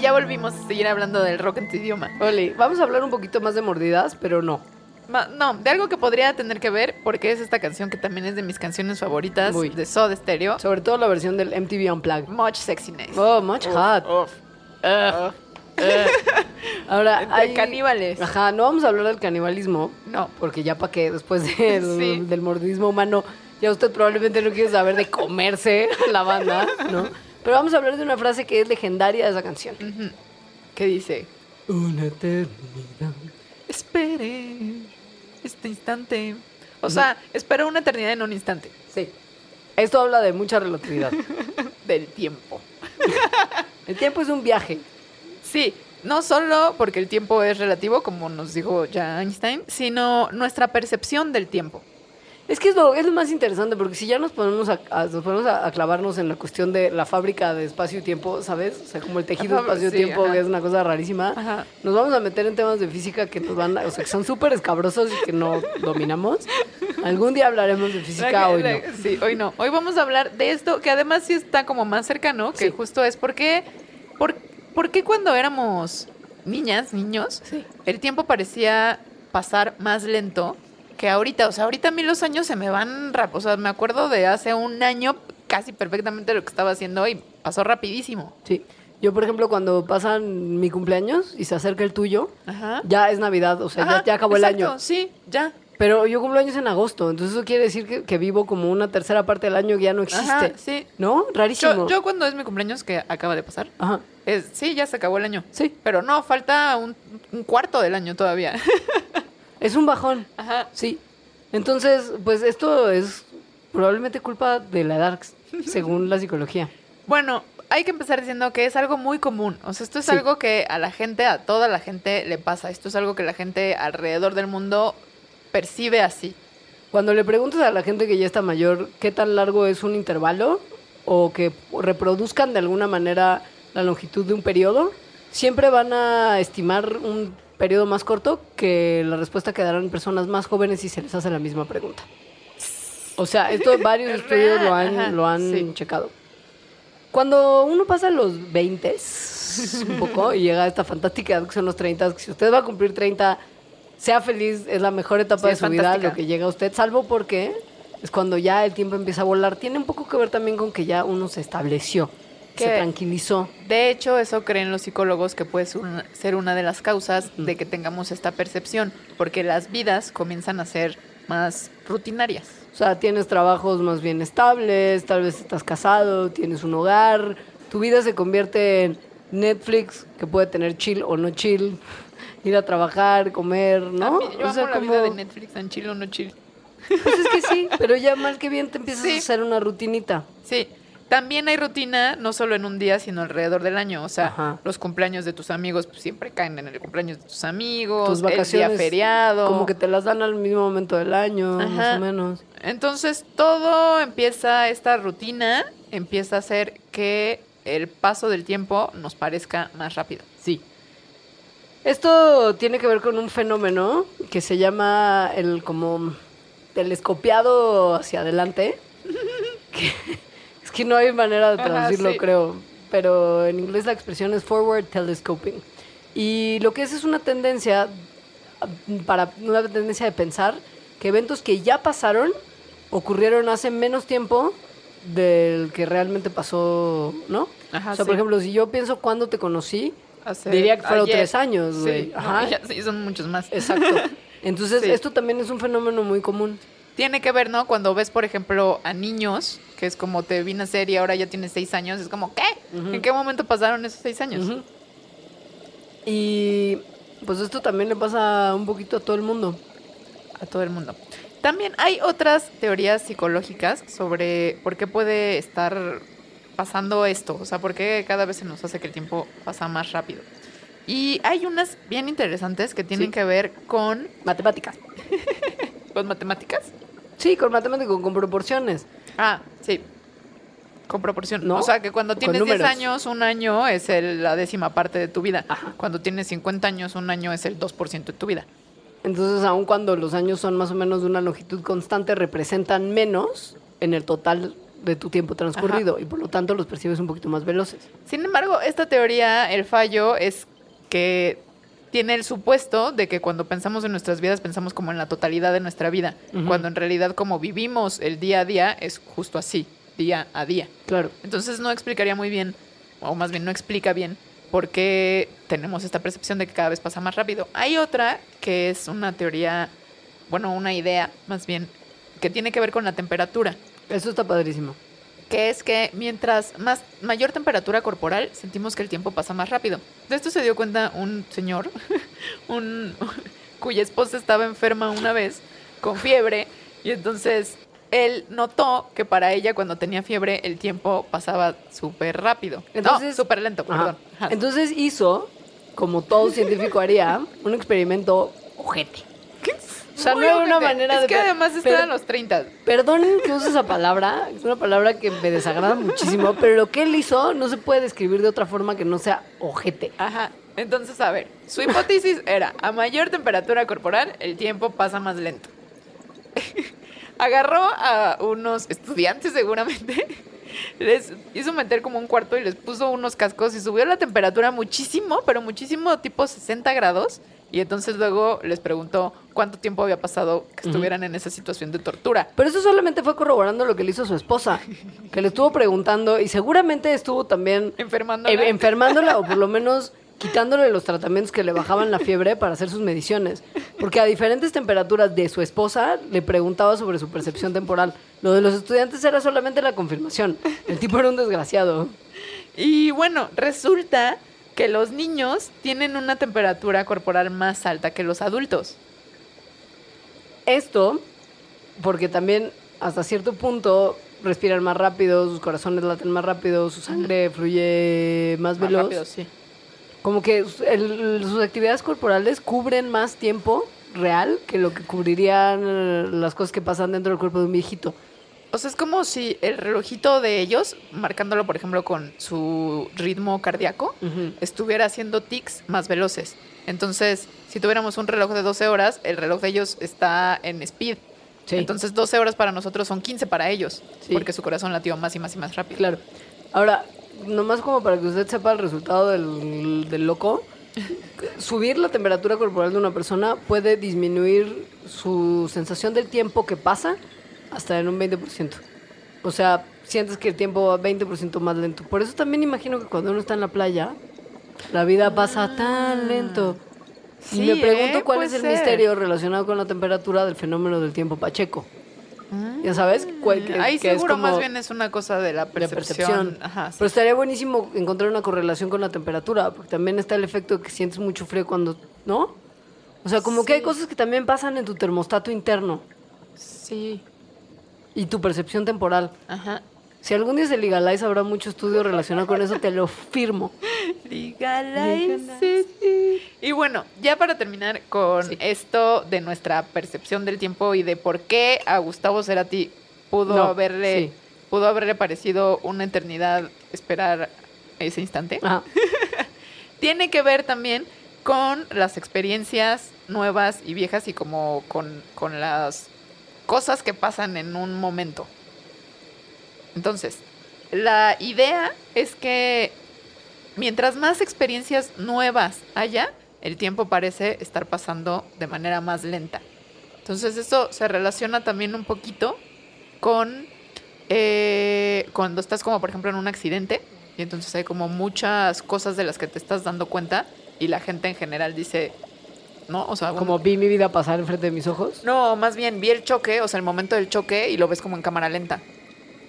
Ya volvimos a seguir hablando del rock en tu idioma. Oli, vamos a hablar un poquito más de mordidas, pero no. Ma- No, de algo que podría tener que ver, porque es esta canción que también es de mis canciones favoritas Uy. de Soda Stereo. Sobre todo la versión del MTV Unplugged. Much Sexiness. Oh, much hot. Uf. Ugh. *laughs* Ahora, Entre hay... caníbales. Ajá, no vamos a hablar del canibalismo, No. porque ya para qué, después del, *laughs* Sí. del mordismo humano, ya usted probablemente no quiere saber de comerse la banda, ¿no? Pero vamos a hablar de una frase que es legendaria de esa canción. ¿Qué dice? Una eternidad. Espere este instante. O sea, espera una eternidad en un instante Sí. Esto habla de mucha relatividad. *laughs* del tiempo. *laughs* El tiempo es un viaje. Sí, no solo porque el tiempo es relativo, como nos dijo ya Einstein, sino nuestra percepción del tiempo. Es que es lo, es lo más interesante, porque si ya nos ponemos a, a- nos ponemos a, a clavarnos en la cuestión de la fábrica de espacio y tiempo, ¿sabes? O sea, como el tejido Ajá, espacio-tiempo, sí, ajá. que es una cosa rarísima. Ajá. Nos vamos a meter en temas de física que nos van a- o sea, que son súper escabrosos y que no dominamos. Algún día hablaremos de física, hoy la- no. Sí, hoy no. Hoy vamos a hablar de esto, que además sí está como más cercano, que Sí. justo es porque, por, ¿por qué cuando éramos niñas, niños, Sí. el tiempo parecía pasar más lento que ahorita? O sea, ahorita a mí los años se me van rápido. O sea, me acuerdo de hace un año casi perfectamente lo que estaba haciendo y pasó rapidísimo. Sí. Yo, por ejemplo, cuando pasan mi cumpleaños y se acerca el tuyo, Ajá. ya es Navidad, o sea, ya, Ajá, ya acabó exacto, el año. Sí, ya. Pero yo cumplo años en agosto, entonces eso quiere decir que, que vivo como una tercera parte del año que ya no existe. Ajá, sí. ¿No? Rarísimo. Yo, yo cuando es mi cumpleaños, que acaba de pasar, Ajá. es, sí, ya se acabó el año. Sí. Pero no, falta un, un cuarto del año todavía. *laughs* Es un bajón. Ajá. Sí. Entonces, pues esto es probablemente culpa de la edad, *laughs* según la psicología. Bueno, hay que empezar diciendo que es algo muy común. O sea, esto es Sí. algo que a la gente, a toda la gente le pasa. Esto es algo que la gente alrededor del mundo percibe así. Cuando le preguntas a la gente que ya está mayor qué tan largo es un intervalo o que reproduzcan de alguna manera la longitud de un periodo, siempre van a estimar un periodo más corto que la respuesta que darán personas más jóvenes si se les hace la misma pregunta. O sea, esto *laughs* varios Es estudios lo han, ajá, lo han sí. checado. Cuando uno pasa los 20 un poco y llega a esta fantástica edad que son los 30, que si usted va a cumplir 30, sea feliz, es la mejor etapa Sí, de su vida, lo que llega a usted, salvo porque es cuando ya el tiempo empieza a volar. Tiene un poco que ver también con que ya uno se estableció, se tranquilizó. De hecho, eso creen los psicólogos que puede ser una, de las causas de que tengamos esta percepción, porque las vidas comienzan a ser más rutinarias. O sea, tienes trabajos más bien estables, tal vez estás casado, tienes un hogar, tu vida se convierte en Netflix, que puede tener chill o no chill, *laughs* ir a trabajar, comer, ¿no? A mí- yo O sea, amo la como- vida de Netflix, en chill o no chill. Pues es que sí, pero ya mal que bien te empiezas *laughs* Sí. a hacer una rutinita. Sí, también hay rutina, no solo en un día, sino alrededor del año. O sea, Ajá. los cumpleaños de tus amigos pues, siempre caen en el cumpleaños de tus amigos, Tus vacaciones el día feriado. como que te las dan al mismo momento del año, más o menos. Entonces, todo empieza, esta rutina empieza a hacer que el paso del tiempo nos parezca más rápido. Sí. Esto tiene que ver con un fenómeno que se llama el como telescopiado hacia adelante. *laughs* que- que no hay manera de Ajá, traducirlo, sí. creo. Pero en inglés la expresión es forward telescoping. Y lo que es es una tendencia para una tendencia de pensar que eventos que ya pasaron ocurrieron hace menos tiempo del que realmente pasó, ¿no? Ajá, o sea, sí. por ejemplo, si yo pienso cuándo te conocí, Hace- Diría que fueron ayer. tres años, güey. Sí, no, Ajá. ya- sí, son muchos más. Exacto. *laughs* Entonces, Sí. esto también es un fenómeno muy común. Tiene que ver, ¿no? Cuando ves, por ejemplo, a niños, que es como te vi nacer y ahora ya tienes seis años, es como, ¿qué? Ujú. ¿En qué momento pasaron esos seis años? Ujú. Y pues esto también le pasa un poquito a todo el mundo. a todo el mundo. También hay otras teorías psicológicas sobre por qué puede estar pasando esto, o sea, por qué cada vez se nos hace que el tiempo pasa más rápido. Y hay unas bien interesantes que tienen Sí. que ver con, Matemáticas. *laughs* con matemáticas. Sí, con matemáticas, con proporciones. Ah, sí. Con proporción. ¿No? O sea, que cuando tienes 10 números. años, un año es el- la décima parte de tu vida. Ajá. Cuando tienes 50 años, un año es el 2% de tu vida. Entonces, aun cuando los años son más o menos de una longitud constante, representan menos en el total de tu tiempo transcurrido y por lo tanto los percibes un poquito más veloces. Sin embargo, esta teoría, el fallo es que tiene el supuesto de que cuando pensamos en nuestras vidas pensamos como en la totalidad de nuestra vida, cuando en realidad como vivimos el día a día es justo así, día a día. Claro. Entonces no explicaría muy bien, o más bien no explica bien, por qué tenemos esta percepción de que cada vez pasa más rápido. Hay otra que es una teoría, bueno, una idea más bien, que tiene que ver con la temperatura Eso está padrísimo. Que es que mientras más mayor temperatura corporal, sentimos que el tiempo pasa más rápido. De esto se dio cuenta un señor, *laughs* un, cuya esposa estaba enferma una vez con fiebre y entonces él notó que para ella cuando tenía fiebre el tiempo pasaba súper rápido. Entonces- no, súper lento, perdón. Ajá. Entonces hizo, como todo científico haría, un experimento ojete. O sea, Muy no era una manera es de... que además está en los 30. Perdonen que use esa palabra, es una palabra que me desagrada muchísimo, *laughs* pero lo que él hizo no se puede describir de otra forma que no sea ojete. Ajá. Entonces, a ver, su hipótesis *laughs* era, a mayor temperatura corporal, el tiempo pasa más lento. *laughs* Agarró a unos estudiantes seguramente, les hizo meter como un cuarto y les puso unos cascos y subió la temperatura muchísimo, pero muchísimo, tipo 60 grados. Y entonces luego les preguntó cuánto tiempo había pasado que estuvieran en esa situación de tortura. Pero eso solamente fue corroborando lo que le hizo su esposa, que le estuvo preguntando y seguramente estuvo también Enfermándola. eh, enfermándola o por lo menos quitándole los tratamientos que le bajaban la fiebre para hacer sus mediciones. Porque a diferentes temperaturas de su esposa le preguntaba sobre su percepción temporal. Lo de los estudiantes era solamente la confirmación. El tipo era un desgraciado. Y bueno, resulta que los niños tienen una temperatura corporal más alta que los adultos. Esto, porque también hasta cierto punto respiran más rápido, sus corazones laten más rápido, su sangre fluye más Más veloz. rápido, sí. Como que el- sus actividades corporales cubren más tiempo real que lo que cubrirían eh, las cosas que pasan dentro del cuerpo de un viejito. O sea, es como si el relojito de ellos, marcándolo por ejemplo con su ritmo cardíaco, estuviera haciendo tics más veloces. Entonces, si tuviéramos un reloj de 12 horas, el reloj de ellos está en speed. Sí. Entonces, 12 horas para nosotros son 15 para ellos, Sí. porque su corazón latió más y más y más rápido. Claro. Ahora, nomás como para que usted sepa el resultado del, del loco, subir la temperatura corporal de una persona puede disminuir su sensación del tiempo que pasa hasta en un 20%. O sea, sientes que el tiempo va 20% más lento. Por eso también imagino que cuando uno está en la playa, la vida pasa tan lento. y Sí, me pregunto ¿eh? cuál es el ser. misterio relacionado con la temperatura del fenómeno del tiempo pacheco. Ya sabes, cuál- que- Ahí que es seguro más como- bien es una cosa de la de percepción. percepción. Ajá, sí. Pero estaría buenísimo encontrar una correlación con la temperatura, porque también está el efecto de que sientes mucho frío cuando, ¿no? O sea, como que hay Sí. cosas que también pasan en tu termostato interno sí. Y tu percepción temporal. Ajá. Si algún día se legaliza, habrá mucho estudio relacionado con eso, te lo firmo. *laughs* Legalize. Y bueno, ya para terminar con Sí. esto de nuestra percepción del tiempo y de por qué a Gustavo Cerati pudo No, haberle sí. pudo haberle parecido una eternidad esperar ese instante. Ajá. *laughs* Tiene que ver también con las experiencias nuevas y viejas y como con, con las cosas que pasan en un momento. Entonces, la idea es que mientras más experiencias nuevas haya, el tiempo parece estar pasando de manera más lenta. Entonces, eso se relaciona también un poquito con eh, cuando estás como, por ejemplo, en un accidente y entonces hay como muchas cosas de las que te estás dando cuenta y la gente en general dice, ¿no? O sea, Como vi mi vida pasar enfrente de mis ojos. no, más bien vi el choque, o sea, el momento del choque y lo ves como en cámara lenta.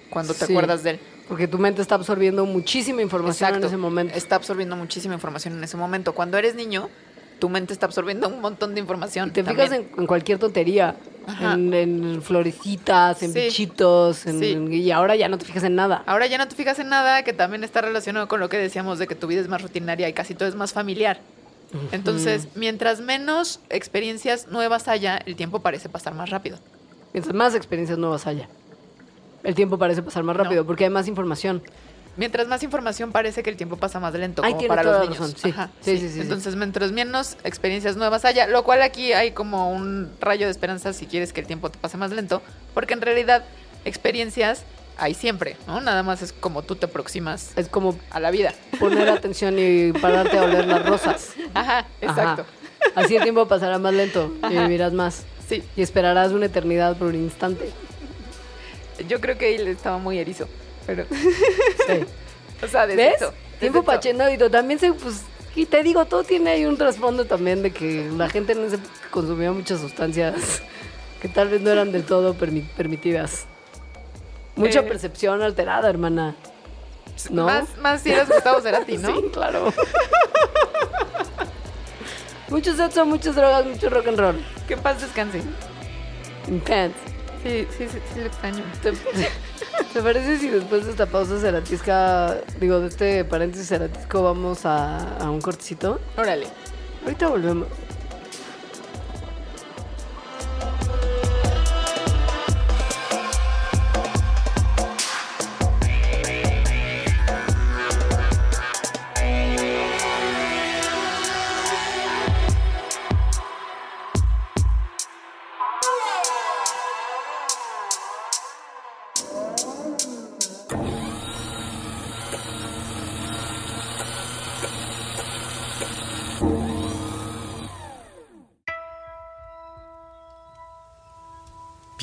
Cuando te Sí. acuerdas de él. Porque tu mente está absorbiendo muchísima información en ese momento. Está absorbiendo muchísima información en ese momento. Cuando eres niño, tu mente está absorbiendo un montón de información. Y te fijas en, en cualquier tontería, en, en florecitas, en Sí. bichitos, en- Sí. y ahora ya no te fijas en nada. Ahora ya no te fijas en nada, que también está relacionado con lo que decíamos de que tu vida es más rutinaria y casi todo es más familiar. Entonces, mientras menos experiencias nuevas haya, el tiempo parece pasar más rápido. Mientras más experiencias nuevas haya, el tiempo parece pasar más No. rápido porque hay más información. Mientras más información parece que el tiempo pasa más lento, Ay, como para los niños. razón, sí. Ajá, Sí, sí, sí, sí. Entonces, mientras menos experiencias nuevas haya, lo cual aquí hay como un rayo de esperanza si quieres que el tiempo te pase más lento, porque en realidad experiencias hay siempre, ¿no? Nada más es como tú te aproximas Es como a la vida. poner *laughs* atención y pararte a oler las rosas. Ajá, exacto. Ajá. Así el tiempo pasará más lento y vivirás más. Sí, Y esperarás una eternidad por un instante. yo creo que él estaba muy erizo, pero, *laughs* Sí. *laughs* o sea, desde ¿Ves? eso, desde Tiempo pachendo y también se, pues, y te digo, todo tiene ahí un trasfondo también de que la gente en ese época consumía muchas sustancias que tal vez no eran del todo permi- permitidas. Mucha Eh. percepción alterada, hermana. ¿No? Más, más si eras Gustavo Cerati, ¿no? *laughs* Sí, claro. mucho sexo, muchas drogas, mucho rock and roll. Que paz descanse. Intense. Sí, sí, sí, sí lo extraño. ¿Te, *laughs* te parece si después de esta pausa ceratisca, digo, de este paréntesis ceratisco, vamos a, a un cortecito? Órale. Ahorita volvemos.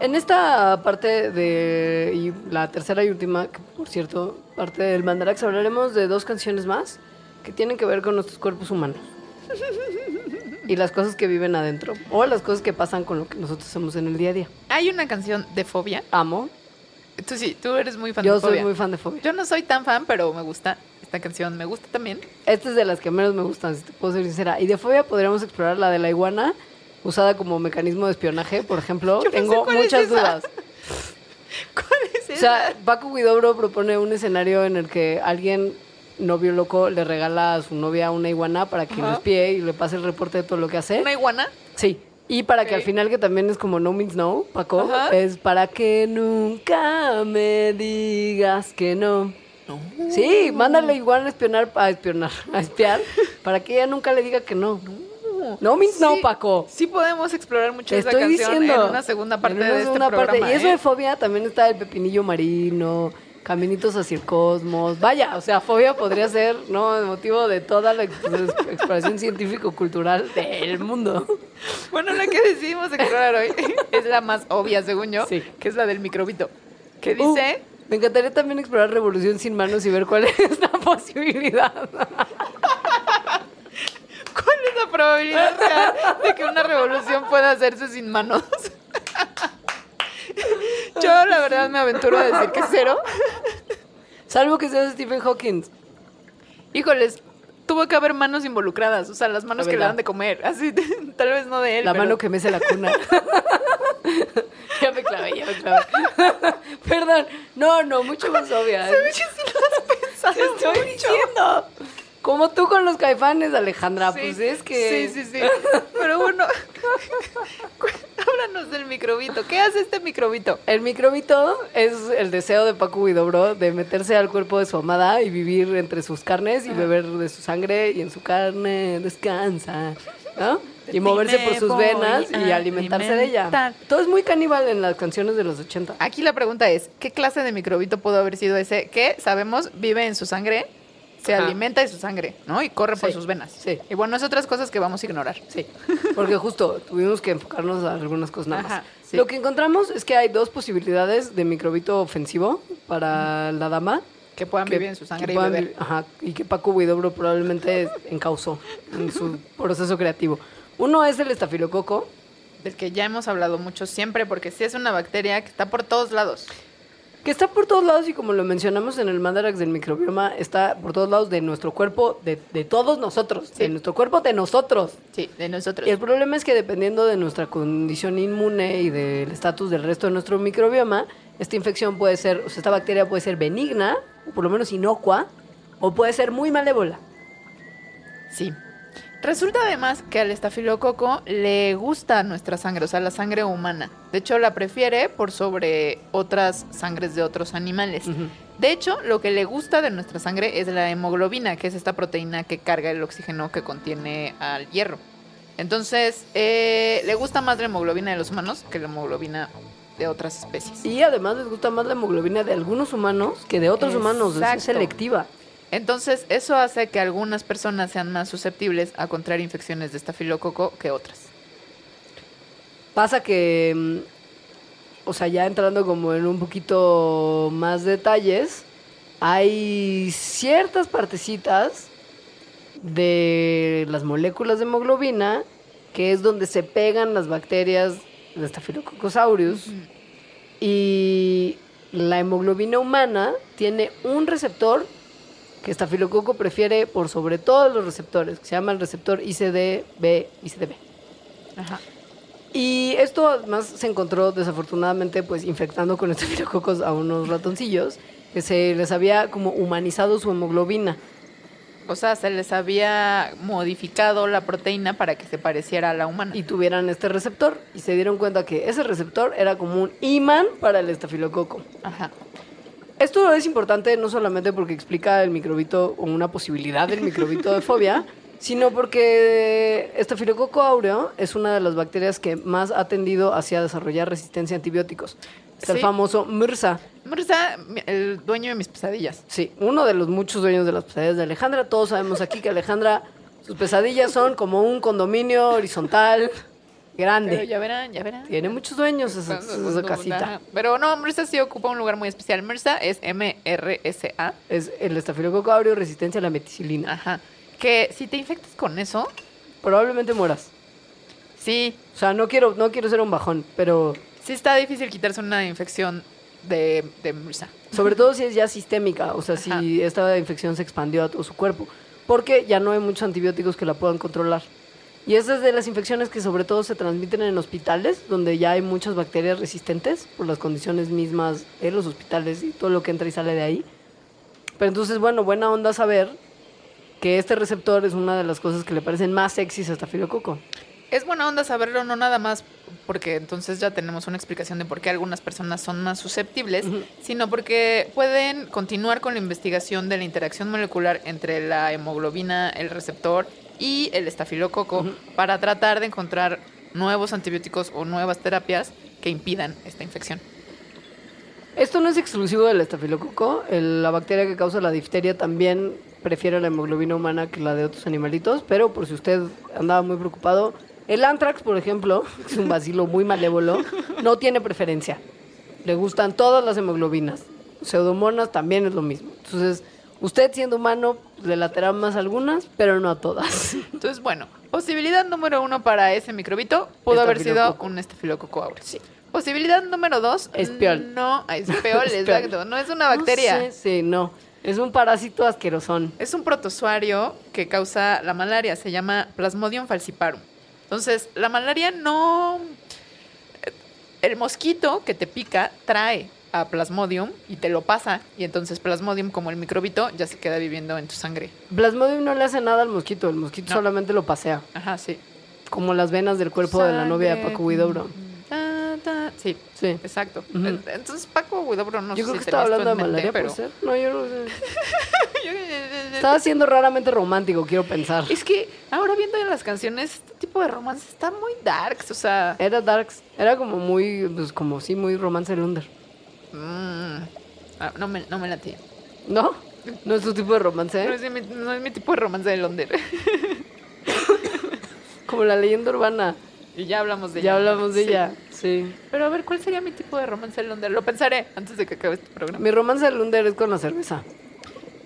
En esta parte de y la tercera y última, que por cierto, parte del Mandarax, hablaremos de dos canciones más que tienen que ver con nuestros cuerpos humanos. y las cosas que viven adentro. O las cosas que pasan con lo que nosotros hacemos en el día a día. Hay una canción de Fobia. Amo. Tú sí, tú eres muy fan Yo de soy Fobia. muy fan de Fobia. Yo no soy tan fan, pero me gusta esta canción. Me gusta también. Esta es de las que menos me gustan, si te puedo ser sincera. Y de Fobia podríamos explorar la de la iguana, usada como mecanismo de espionaje, por ejemplo. No Tengo es muchas dudas. *laughs* ¿Cuál es O esa? sea, Paco Guidobro propone un escenario en el que alguien, novio loco, le regala a su novia una iguana para que Ajá. lo espíe y le pase el reporte de todo lo que hace. ¿Una iguana? Sí. Y para que al final, que también es como no means no, Paco, Ajá. es para que nunca me digas que no. No. Sí, mándale igual a espionar, a espionar, a espiar, para que ella nunca le diga que no. No, Mint, no, Sí, Paco. Sí podemos explorar mucho Te esa estoy canción diciendo. en una segunda parte de este segunda parte. programa. Y eso ¿eh? de fobia también está el pepinillo marino, caminitos hacia el cosmos. Vaya, o sea, fobia podría ser, ¿no? El motivo de toda la ex- exploración científico-cultural del mundo. Bueno, la que decidimos explorar hoy *laughs* es la más obvia, según yo, Sí. que es la del microbito. Que Uh, dice, me encantaría también explorar Revolución sin manos y ver cuál es la *laughs* posibilidad. ¿Cuál es la probabilidad real de que una revolución pueda hacerse sin manos? Yo, la verdad, me aventuro a decir que cero. Salvo que sea Stephen Hawking. Híjoles, tuvo que haber manos involucradas, o sea, las manos La que le dan de comer. Así, *laughs* tal vez no de él. La pero- mano que mece la cuna. *laughs* ya me clavé, ya me clavé. *laughs* Perdón. No, no, mucho más obvia. ¿eh? Sí, sí lo has pensado Te estoy mucho. diciendo. Como tú con los caifanes, Alejandra. Sí, Pues es que. Sí, sí, sí. Pero bueno, *laughs* háblanos del microbito. ¿Qué hace este microbito? El microbito es el deseo de Paco Guidobro de meterse al cuerpo de su amada y vivir entre sus carnes y beber de su sangre y en su carne descansa, ¿no? Y moverse por sus venas y alimentarse de ella. Todo es muy caníbal en las canciones de los 80. Aquí la pregunta es, ¿qué clase de microbito pudo haber sido ese que, sabemos, vive en su sangre, se Ajá. alimenta de su sangre, ¿no? Y corre por Sí, sus venas. sí. Y bueno, es otras cosas que vamos a ignorar. Sí, porque justo tuvimos que enfocarnos a algunas cosas nada más. Ajá, sí. Lo que encontramos es que hay dos posibilidades de microbito ofensivo para la dama. Que puedan que- vivir en su sangre y puedan beber. Ajá, y que Paco Huidobro probablemente encausó en su proceso creativo. Uno es el estafilococo, Del que ya hemos hablado mucho siempre, porque sí es una bacteria que está por todos lados. Que está por todos lados y como lo mencionamos en el Mandarax del microbioma, está por todos lados de nuestro cuerpo, de, de todos nosotros, Sí. de nuestro cuerpo, de nosotros. Sí, de nosotros. Y el problema es que dependiendo de nuestra condición inmune y del estatus del resto de nuestro microbioma, esta infección puede ser, o sea, esta bacteria puede ser benigna, o por lo menos inocua, o puede ser muy malévola. Sí. Resulta además que al estafilococo le gusta nuestra sangre, o sea, la sangre humana. De hecho, la prefiere por sobre otras sangres de otros animales. De hecho, lo que le gusta de nuestra sangre es la hemoglobina, que es esta proteína que carga el oxígeno que contiene al hierro. Entonces, eh, le gusta más la hemoglobina de los humanos que la hemoglobina de otras especies. Y además les gusta más la hemoglobina de algunos humanos que de otros humanos, es selectiva. Entonces, eso hace que algunas personas sean más susceptibles a contraer infecciones de estafilococo que otras. Pasa que, mm, o sea, ya entrando como en un poquito más detalles, hay ciertas partecitas de las moléculas de hemoglobina que es donde se pegan las bacterias de Staphylococcus aureus y la hemoglobina humana tiene un receptor que Staphylococo prefiere por sobre todos los receptores, que se llama el receptor ICD-B, ICDB. Ajá. Y esto además se encontró desafortunadamente pues infectando con *laughs* estafilococos a unos ratoncillos que se les había como humanizado su hemoglobina. O sea, se les había modificado la proteína para que se pareciera a la humana. y tuvieran este receptor y se dieron cuenta que ese receptor era como un imán para el estafilococo. Ajá. Esto es importante no solamente porque explica el microbito o una posibilidad del microbito de fobia, *laughs* sino porque estafilococo áureo es una de las bacterias que más ha tendido hacia desarrollar resistencia a antibióticos. Está el Sí. famoso MRSA. Está el dueño de mis pesadillas. Sí, uno de los muchos dueños de las pesadillas de Alejandra. Todos sabemos aquí que Alejandra, sus pesadillas son como un condominio horizontal grande. Pero ya verán, ya verán. Tiene muchos dueños esa, esa casita. Pero no, MRSA sí ocupa un lugar muy especial. MRSA es M-R-S-A. Es el estafilococo áureo resistencia a la meticilina. Ajá. Que si te infectas con eso, Probablemente mueras. sí, O sea, no quiero, no quiero ser un bajón, pero sí está difícil quitarse una infección de, de MRSA. sobre todo si es ya sistémica, o sea, si esta infección se expandió a todo su cuerpo, porque ya no hay muchos antibióticos que la puedan controlar. Y esa es de las infecciones que sobre todo se transmiten en hospitales, donde ya hay muchas bacterias resistentes por las condiciones mismas de los hospitales y todo lo que entra y sale de ahí. Pero entonces, bueno, buena onda saber que este receptor es una de las cosas que le parecen más sexys a Staphylococcus. Es buena onda saberlo, no nada más porque entonces ya tenemos una explicación de por qué algunas personas son más susceptibles, sino porque pueden continuar con la investigación de la interacción molecular entre la hemoglobina, el receptor y el estafilococo para tratar de encontrar nuevos antibióticos o nuevas terapias que impidan esta infección. Esto no es exclusivo del estafilococo. el- la bacteria que causa la difteria también prefiere la hemoglobina humana que la de otros animalitos, pero por si usted andaba muy preocupado, el anthrax, por ejemplo, *laughs* es un bacilo muy malévolo, no tiene preferencia. Le gustan todas las hemoglobinas. Pseudomonas también es lo mismo. Entonces, usted siendo humano, le laterán más algunas, pero no a todas. *laughs* Entonces, bueno, posibilidad número uno para ese microbito pudo haber sido un estafilococo aureus. Posibilidad número dos. Espiol. No, *laughs* Espiol. exacto. No es una bacteria. No sé, sí, no. Es un parásito asquerosón. Es un protozoario que causa la malaria. Se llama Plasmodium falciparum. Entonces, la malaria no. El mosquito que te pica trae a Plasmodium y te lo pasa. Y entonces Plasmodium, como el microbito, ya se queda viviendo en tu sangre. Plasmodium no le hace nada al mosquito, el mosquito No. solamente lo pasea. Ajá, sí. Como las venas del cuerpo de la novia de. Paco Huidobro. Sí, Sí. exacto. Entonces, Paco Huidobro no yo creo que si estaba hablando de malaria, pero... ¿puede ser? No, yo no sé. *laughs* Estaba siendo raramente romántico, quiero pensar. Es que ahora viendo en las canciones, este tipo de romance está muy darks, o sea... Era darks, era como muy, pues como sí, muy romance de Lunder. mm, ah, no, me, no me late. ¿No? ¿No es tu tipo de romance? No, es mi, no es mi tipo de romance de Londres. *laughs* Como la leyenda urbana. y ya hablamos de Ya ella. hablamos de Sí. ella, sí. Pero a ver, ¿cuál sería mi tipo de romance de Londres? Lo pensaré antes de que acabe este programa. Mi romance de Lunder es con la cerveza.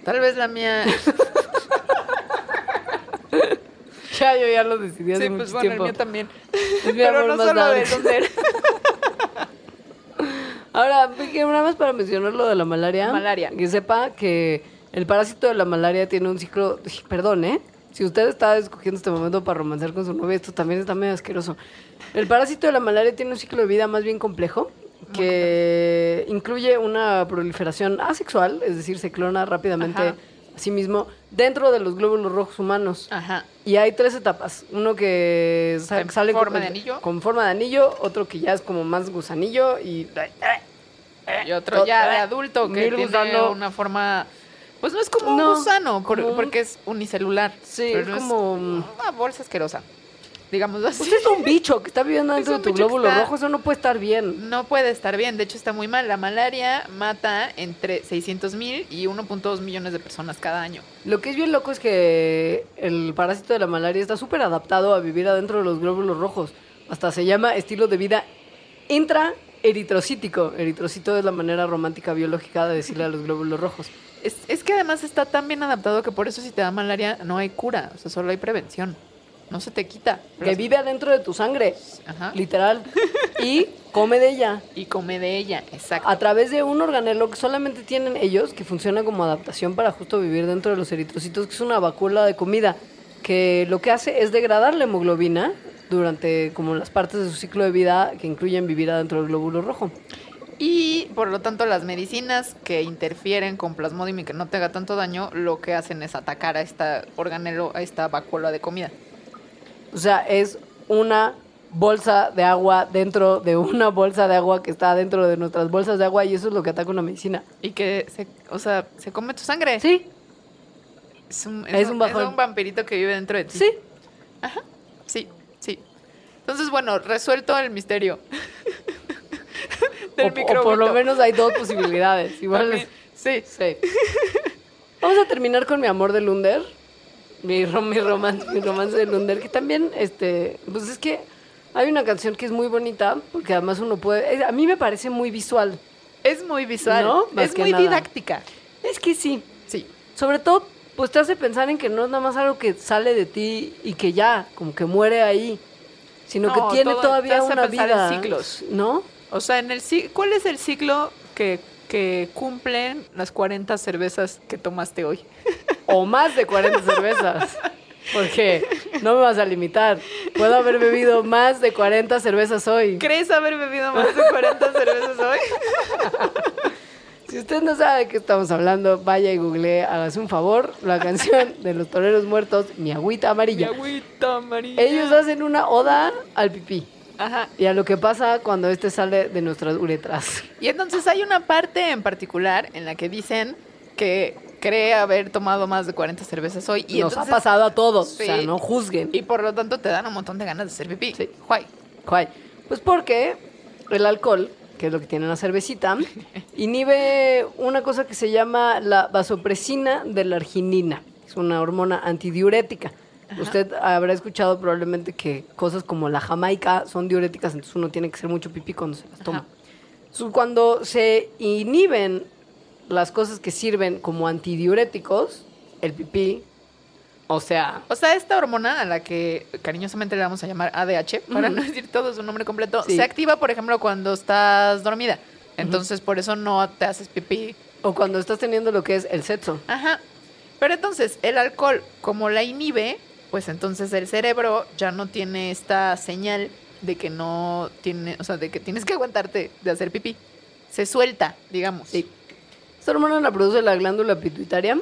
Tal vez la mía... *laughs* Ya, yo ya lo decidí hace sí, mucho pues bueno, tiempo. el mío también. Es mi Pero amor no más solo de dark. Londres. *laughs* Ahora, que nada más para mencionar lo de la malaria. Malaria. Que sepa que el parásito de la malaria tiene un ciclo. Perdón, ¿eh? Si usted está escogiendo este momento para romancear con su novia, esto también está medio asqueroso. El parásito de la malaria tiene un ciclo de vida más bien complejo que incluye una proliferación asexual, es decir, se clona rápidamente Ajá. a sí mismo dentro de los glóbulos rojos humanos. Ajá. Y hay tres etapas. Uno que sa- ¿En sale forma con, de anillo? con forma de anillo, otro que ya es como más gusanillo y Y otro ya de adulto que tiene gusano. una forma... Pues no es como No, un gusano, por- como un- porque es unicelular. Sí, pero es como- una bolsa asquerosa. Digamos así. Usted es un bicho que está viviendo *laughs* dentro de tu glóbulo está- rojo, eso no puede estar bien. No puede estar bien, de hecho está muy mal. La malaria mata entre 600 mil y 1.2 millones de personas cada año. Lo que es bien loco es que el parásito de la malaria está súper adaptado a vivir adentro de los glóbulos rojos. Hasta se llama estilo de vida intraeritrocítico. Eritrocito es la manera romántica biológica de decirle a los glóbulos rojos. Es, es que además está tan bien adaptado que por eso si te da malaria no hay cura, o sea, solo hay prevención. No se te quita. Que vive adentro de tu sangre, Ajá. literal. *laughs* Y come de ella. Y come de ella, exacto. a través de un organelo que solamente tienen ellos, que funciona como adaptación para justo vivir dentro de los eritrocitos, que es una vacuola de comida, que lo que hace es degradar la hemoglobina durante como las partes de su ciclo de vida que incluyen vivir adentro del glóbulo rojo. Y por lo tanto las medicinas que interfieren con plasmodium y que no te haga tanto daño, lo que hacen es atacar a esta organelo, a esta vacuola de comida. O sea, es una bolsa de agua dentro de una bolsa de agua que está dentro de nuestras bolsas de agua y eso es lo que ataca una medicina. Y que se, o sea, se come tu sangre. Sí, Es un, Es un es un vampirito que vive dentro de ti. sí. Sí, sí. Entonces, bueno, resuelto el misterio. *laughs* Del o por lo menos hay dos posibilidades. *laughs* Igual Sí. Sí. Vamos a terminar con mi amor de Lunder. Mi, rom- mi, romance, mi romance de Lunder, que también, este, pues es que hay una canción que es muy bonita, porque además uno puede, es- a mí me parece muy visual. Es muy visual. ¿No? Más Es muy nada. didáctica. Es que sí, Sí. sobre todo, pues te hace pensar en que no es nada más algo que sale de ti y que ya, como que muere ahí, sino No, que tiene todo- te todavía hace una pensar en vida. ciclos. ¿No? O sea, en el ¿cuál es el ciclo que, que cumplen las 40 cervezas que tomaste hoy? *laughs* O más de 40 cervezas. Porque no me vas a limitar. Puedo haber bebido más de 40 cervezas hoy. ¿Crees haber bebido más de 40 cervezas hoy? *laughs* Si usted no sabe de qué estamos hablando, vaya y googlee, hágase un favor, la canción de los toreros muertos, Mi agüita Mi amarilla. agüita amarilla. Ellos hacen una oda al pipí. Ajá. y a lo que pasa cuando este sale de nuestras uretras. Y entonces hay una parte en particular en la que dicen que cree haber tomado más de 40 cervezas hoy. Y Nos entonces, ha pasado a todos, o sea, no juzguen. Y por lo tanto te dan un montón de ganas de hacer pipí. Sí. Guay. ¿Cuál? Pues porque el alcohol, que es lo que tiene la cervecita, *laughs* inhibe una cosa que se llama la vasopresina de la arginina. Es una hormona antidiurética. Usted habrá escuchado probablemente que cosas como la jamaica son diuréticas, entonces uno tiene que hacer mucho pipí cuando se las toma. Cuando se inhiben las cosas que sirven como antidiuréticos, el pipí, o sea, O sea, esta hormona a la que cariñosamente le vamos a llamar ADH, para no decir todo su nombre completo, Sí. se activa, por ejemplo, cuando estás dormida. Entonces, por eso no te haces pipí. o cuando estás teniendo lo que es el sexo. Ajá. Pero entonces, el alcohol, como la inhibe, pues entonces el cerebro ya no tiene esta señal de que no tiene, o sea, de que tienes que aguantarte de hacer pipí. Se suelta, digamos. Sí. Esta hormona la produce la glándula pituitaria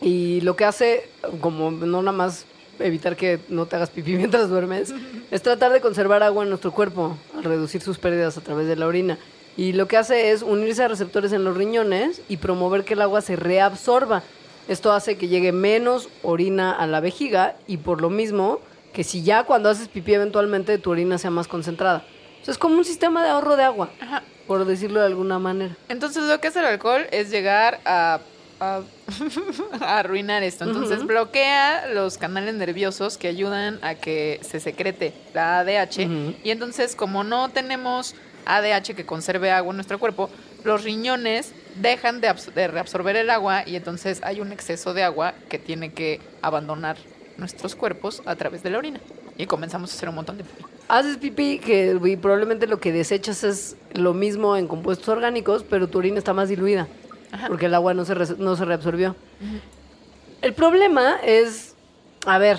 y lo que hace, como no nada más evitar que no te hagas pipí *laughs* mientras duermes, es tratar de conservar agua en nuestro cuerpo al reducir sus pérdidas a través de la orina. Y lo que hace es unirse a receptores en los riñones y promover que el agua se reabsorba. Esto hace que llegue menos orina a la vejiga y por lo mismo que si ya cuando haces pipí eventualmente tu orina sea más concentrada. O sea, es como un sistema de ahorro de agua, Ajá. Por decirlo de alguna manera. Entonces lo que hace el alcohol es llegar a, a- *laughs* a arruinar esto. Entonces bloquea los canales nerviosos que ayudan a que se secrete la ADH. Y entonces como no tenemos ADH que conserve agua en nuestro cuerpo, los riñones dejan de, de reabsorber el agua y entonces hay un exceso de agua que tiene que abandonar nuestros cuerpos a través de la orina. Y comenzamos a hacer un montón de pipí. Haces pipí que y probablemente lo que desechas es lo mismo en compuestos orgánicos, pero tu orina está más diluida Ajá. porque el agua no se, re- no se reabsorbió. El problema es, a ver,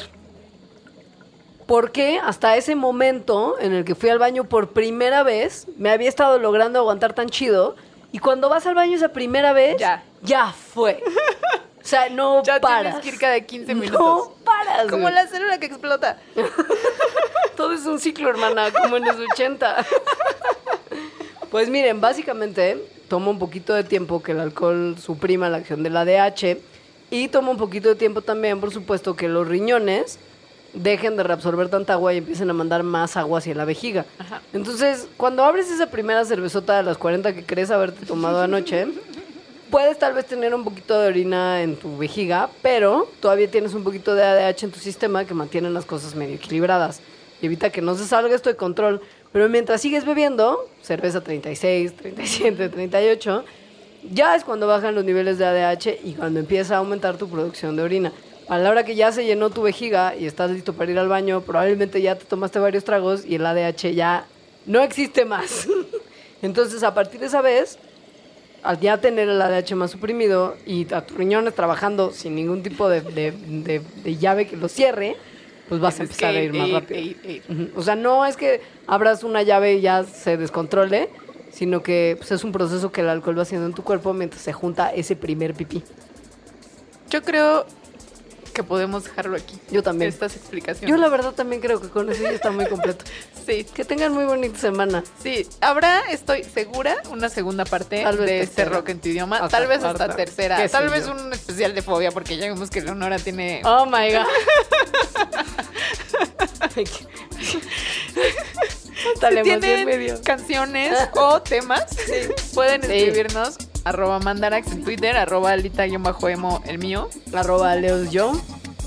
¿por qué hasta ese momento en el que fui al baño por primera vez me había estado logrando aguantar tan chido y cuando vas al baño esa primera vez, Ya. ya fue? *laughs* O sea, no Ya paras. tienes que ir cada 15 No minutos. paras. Como güey. la célula que explota. *laughs* Todo es un ciclo, hermana, como en los 80. Pues miren, básicamente toma un poquito de tiempo que el alcohol suprima la acción del ADH y toma un poquito de tiempo también, por supuesto, que los riñones dejen de reabsorber tanta agua y empiecen a mandar más agua hacia la vejiga. Ajá. Entonces, cuando abres esa primera cervezota de las 40 que crees haberte tomado anoche, puedes tal vez tener un poquito de orina en tu vejiga, pero todavía tienes un poquito de ADH en tu sistema que mantiene las cosas medio equilibradas y evita que no se salga esto de control. Pero mientras sigues bebiendo, cerveza 36, 37, 38, ya es cuando bajan los niveles de ADH y cuando empieza a aumentar tu producción de orina. A la hora que ya se llenó tu vejiga y estás listo para ir al baño, probablemente ya te tomaste varios tragos y el ADH ya no existe más. *laughs* Entonces, a partir de esa vez, al ya tener el ADH más suprimido y a tus riñones trabajando sin ningún tipo de, de- de- de llave que lo cierre, pues vas a empezar a ir más rápido. O sea, no es que abras una llave y ya se descontrole, sino que pues, es un proceso que el alcohol va haciendo en tu cuerpo mientras se junta ese primer pipí. Yo creo que podemos dejarlo aquí. Yo también. Estas explicaciones. Yo la verdad también creo que con eso ya está muy completo. *laughs* Sí, Que tengan muy bonita semana. sí. Habrá, estoy segura, una segunda parte Tal vez de este tercera. rock en tu idioma. Hasta Tal vez hasta tercera. Tal vez yo. un especial de fobia, porque ya vimos que Leonora tiene. Oh my god. *laughs* Si tienen me dio. canciones o temas, pueden Sí. Arroba mandarax en Twitter, arroba alita-emo el mío. Arroba leos yo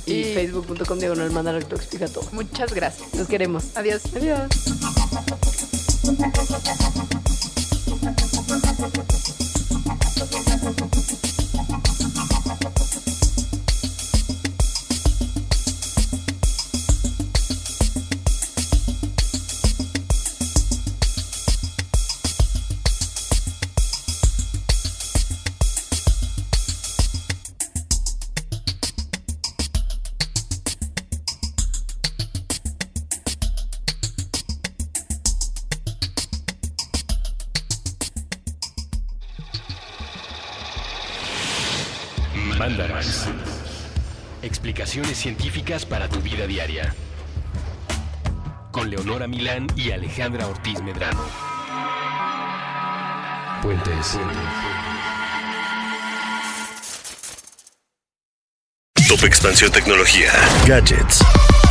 y, Y- facebook.com diagonal mandar lo explica todo. Muchas gracias. Los queremos. Adiós. Adiós. Y Alejandra Ortiz Medrano. Puentes. Top Expansión Tecnología. Gadgets.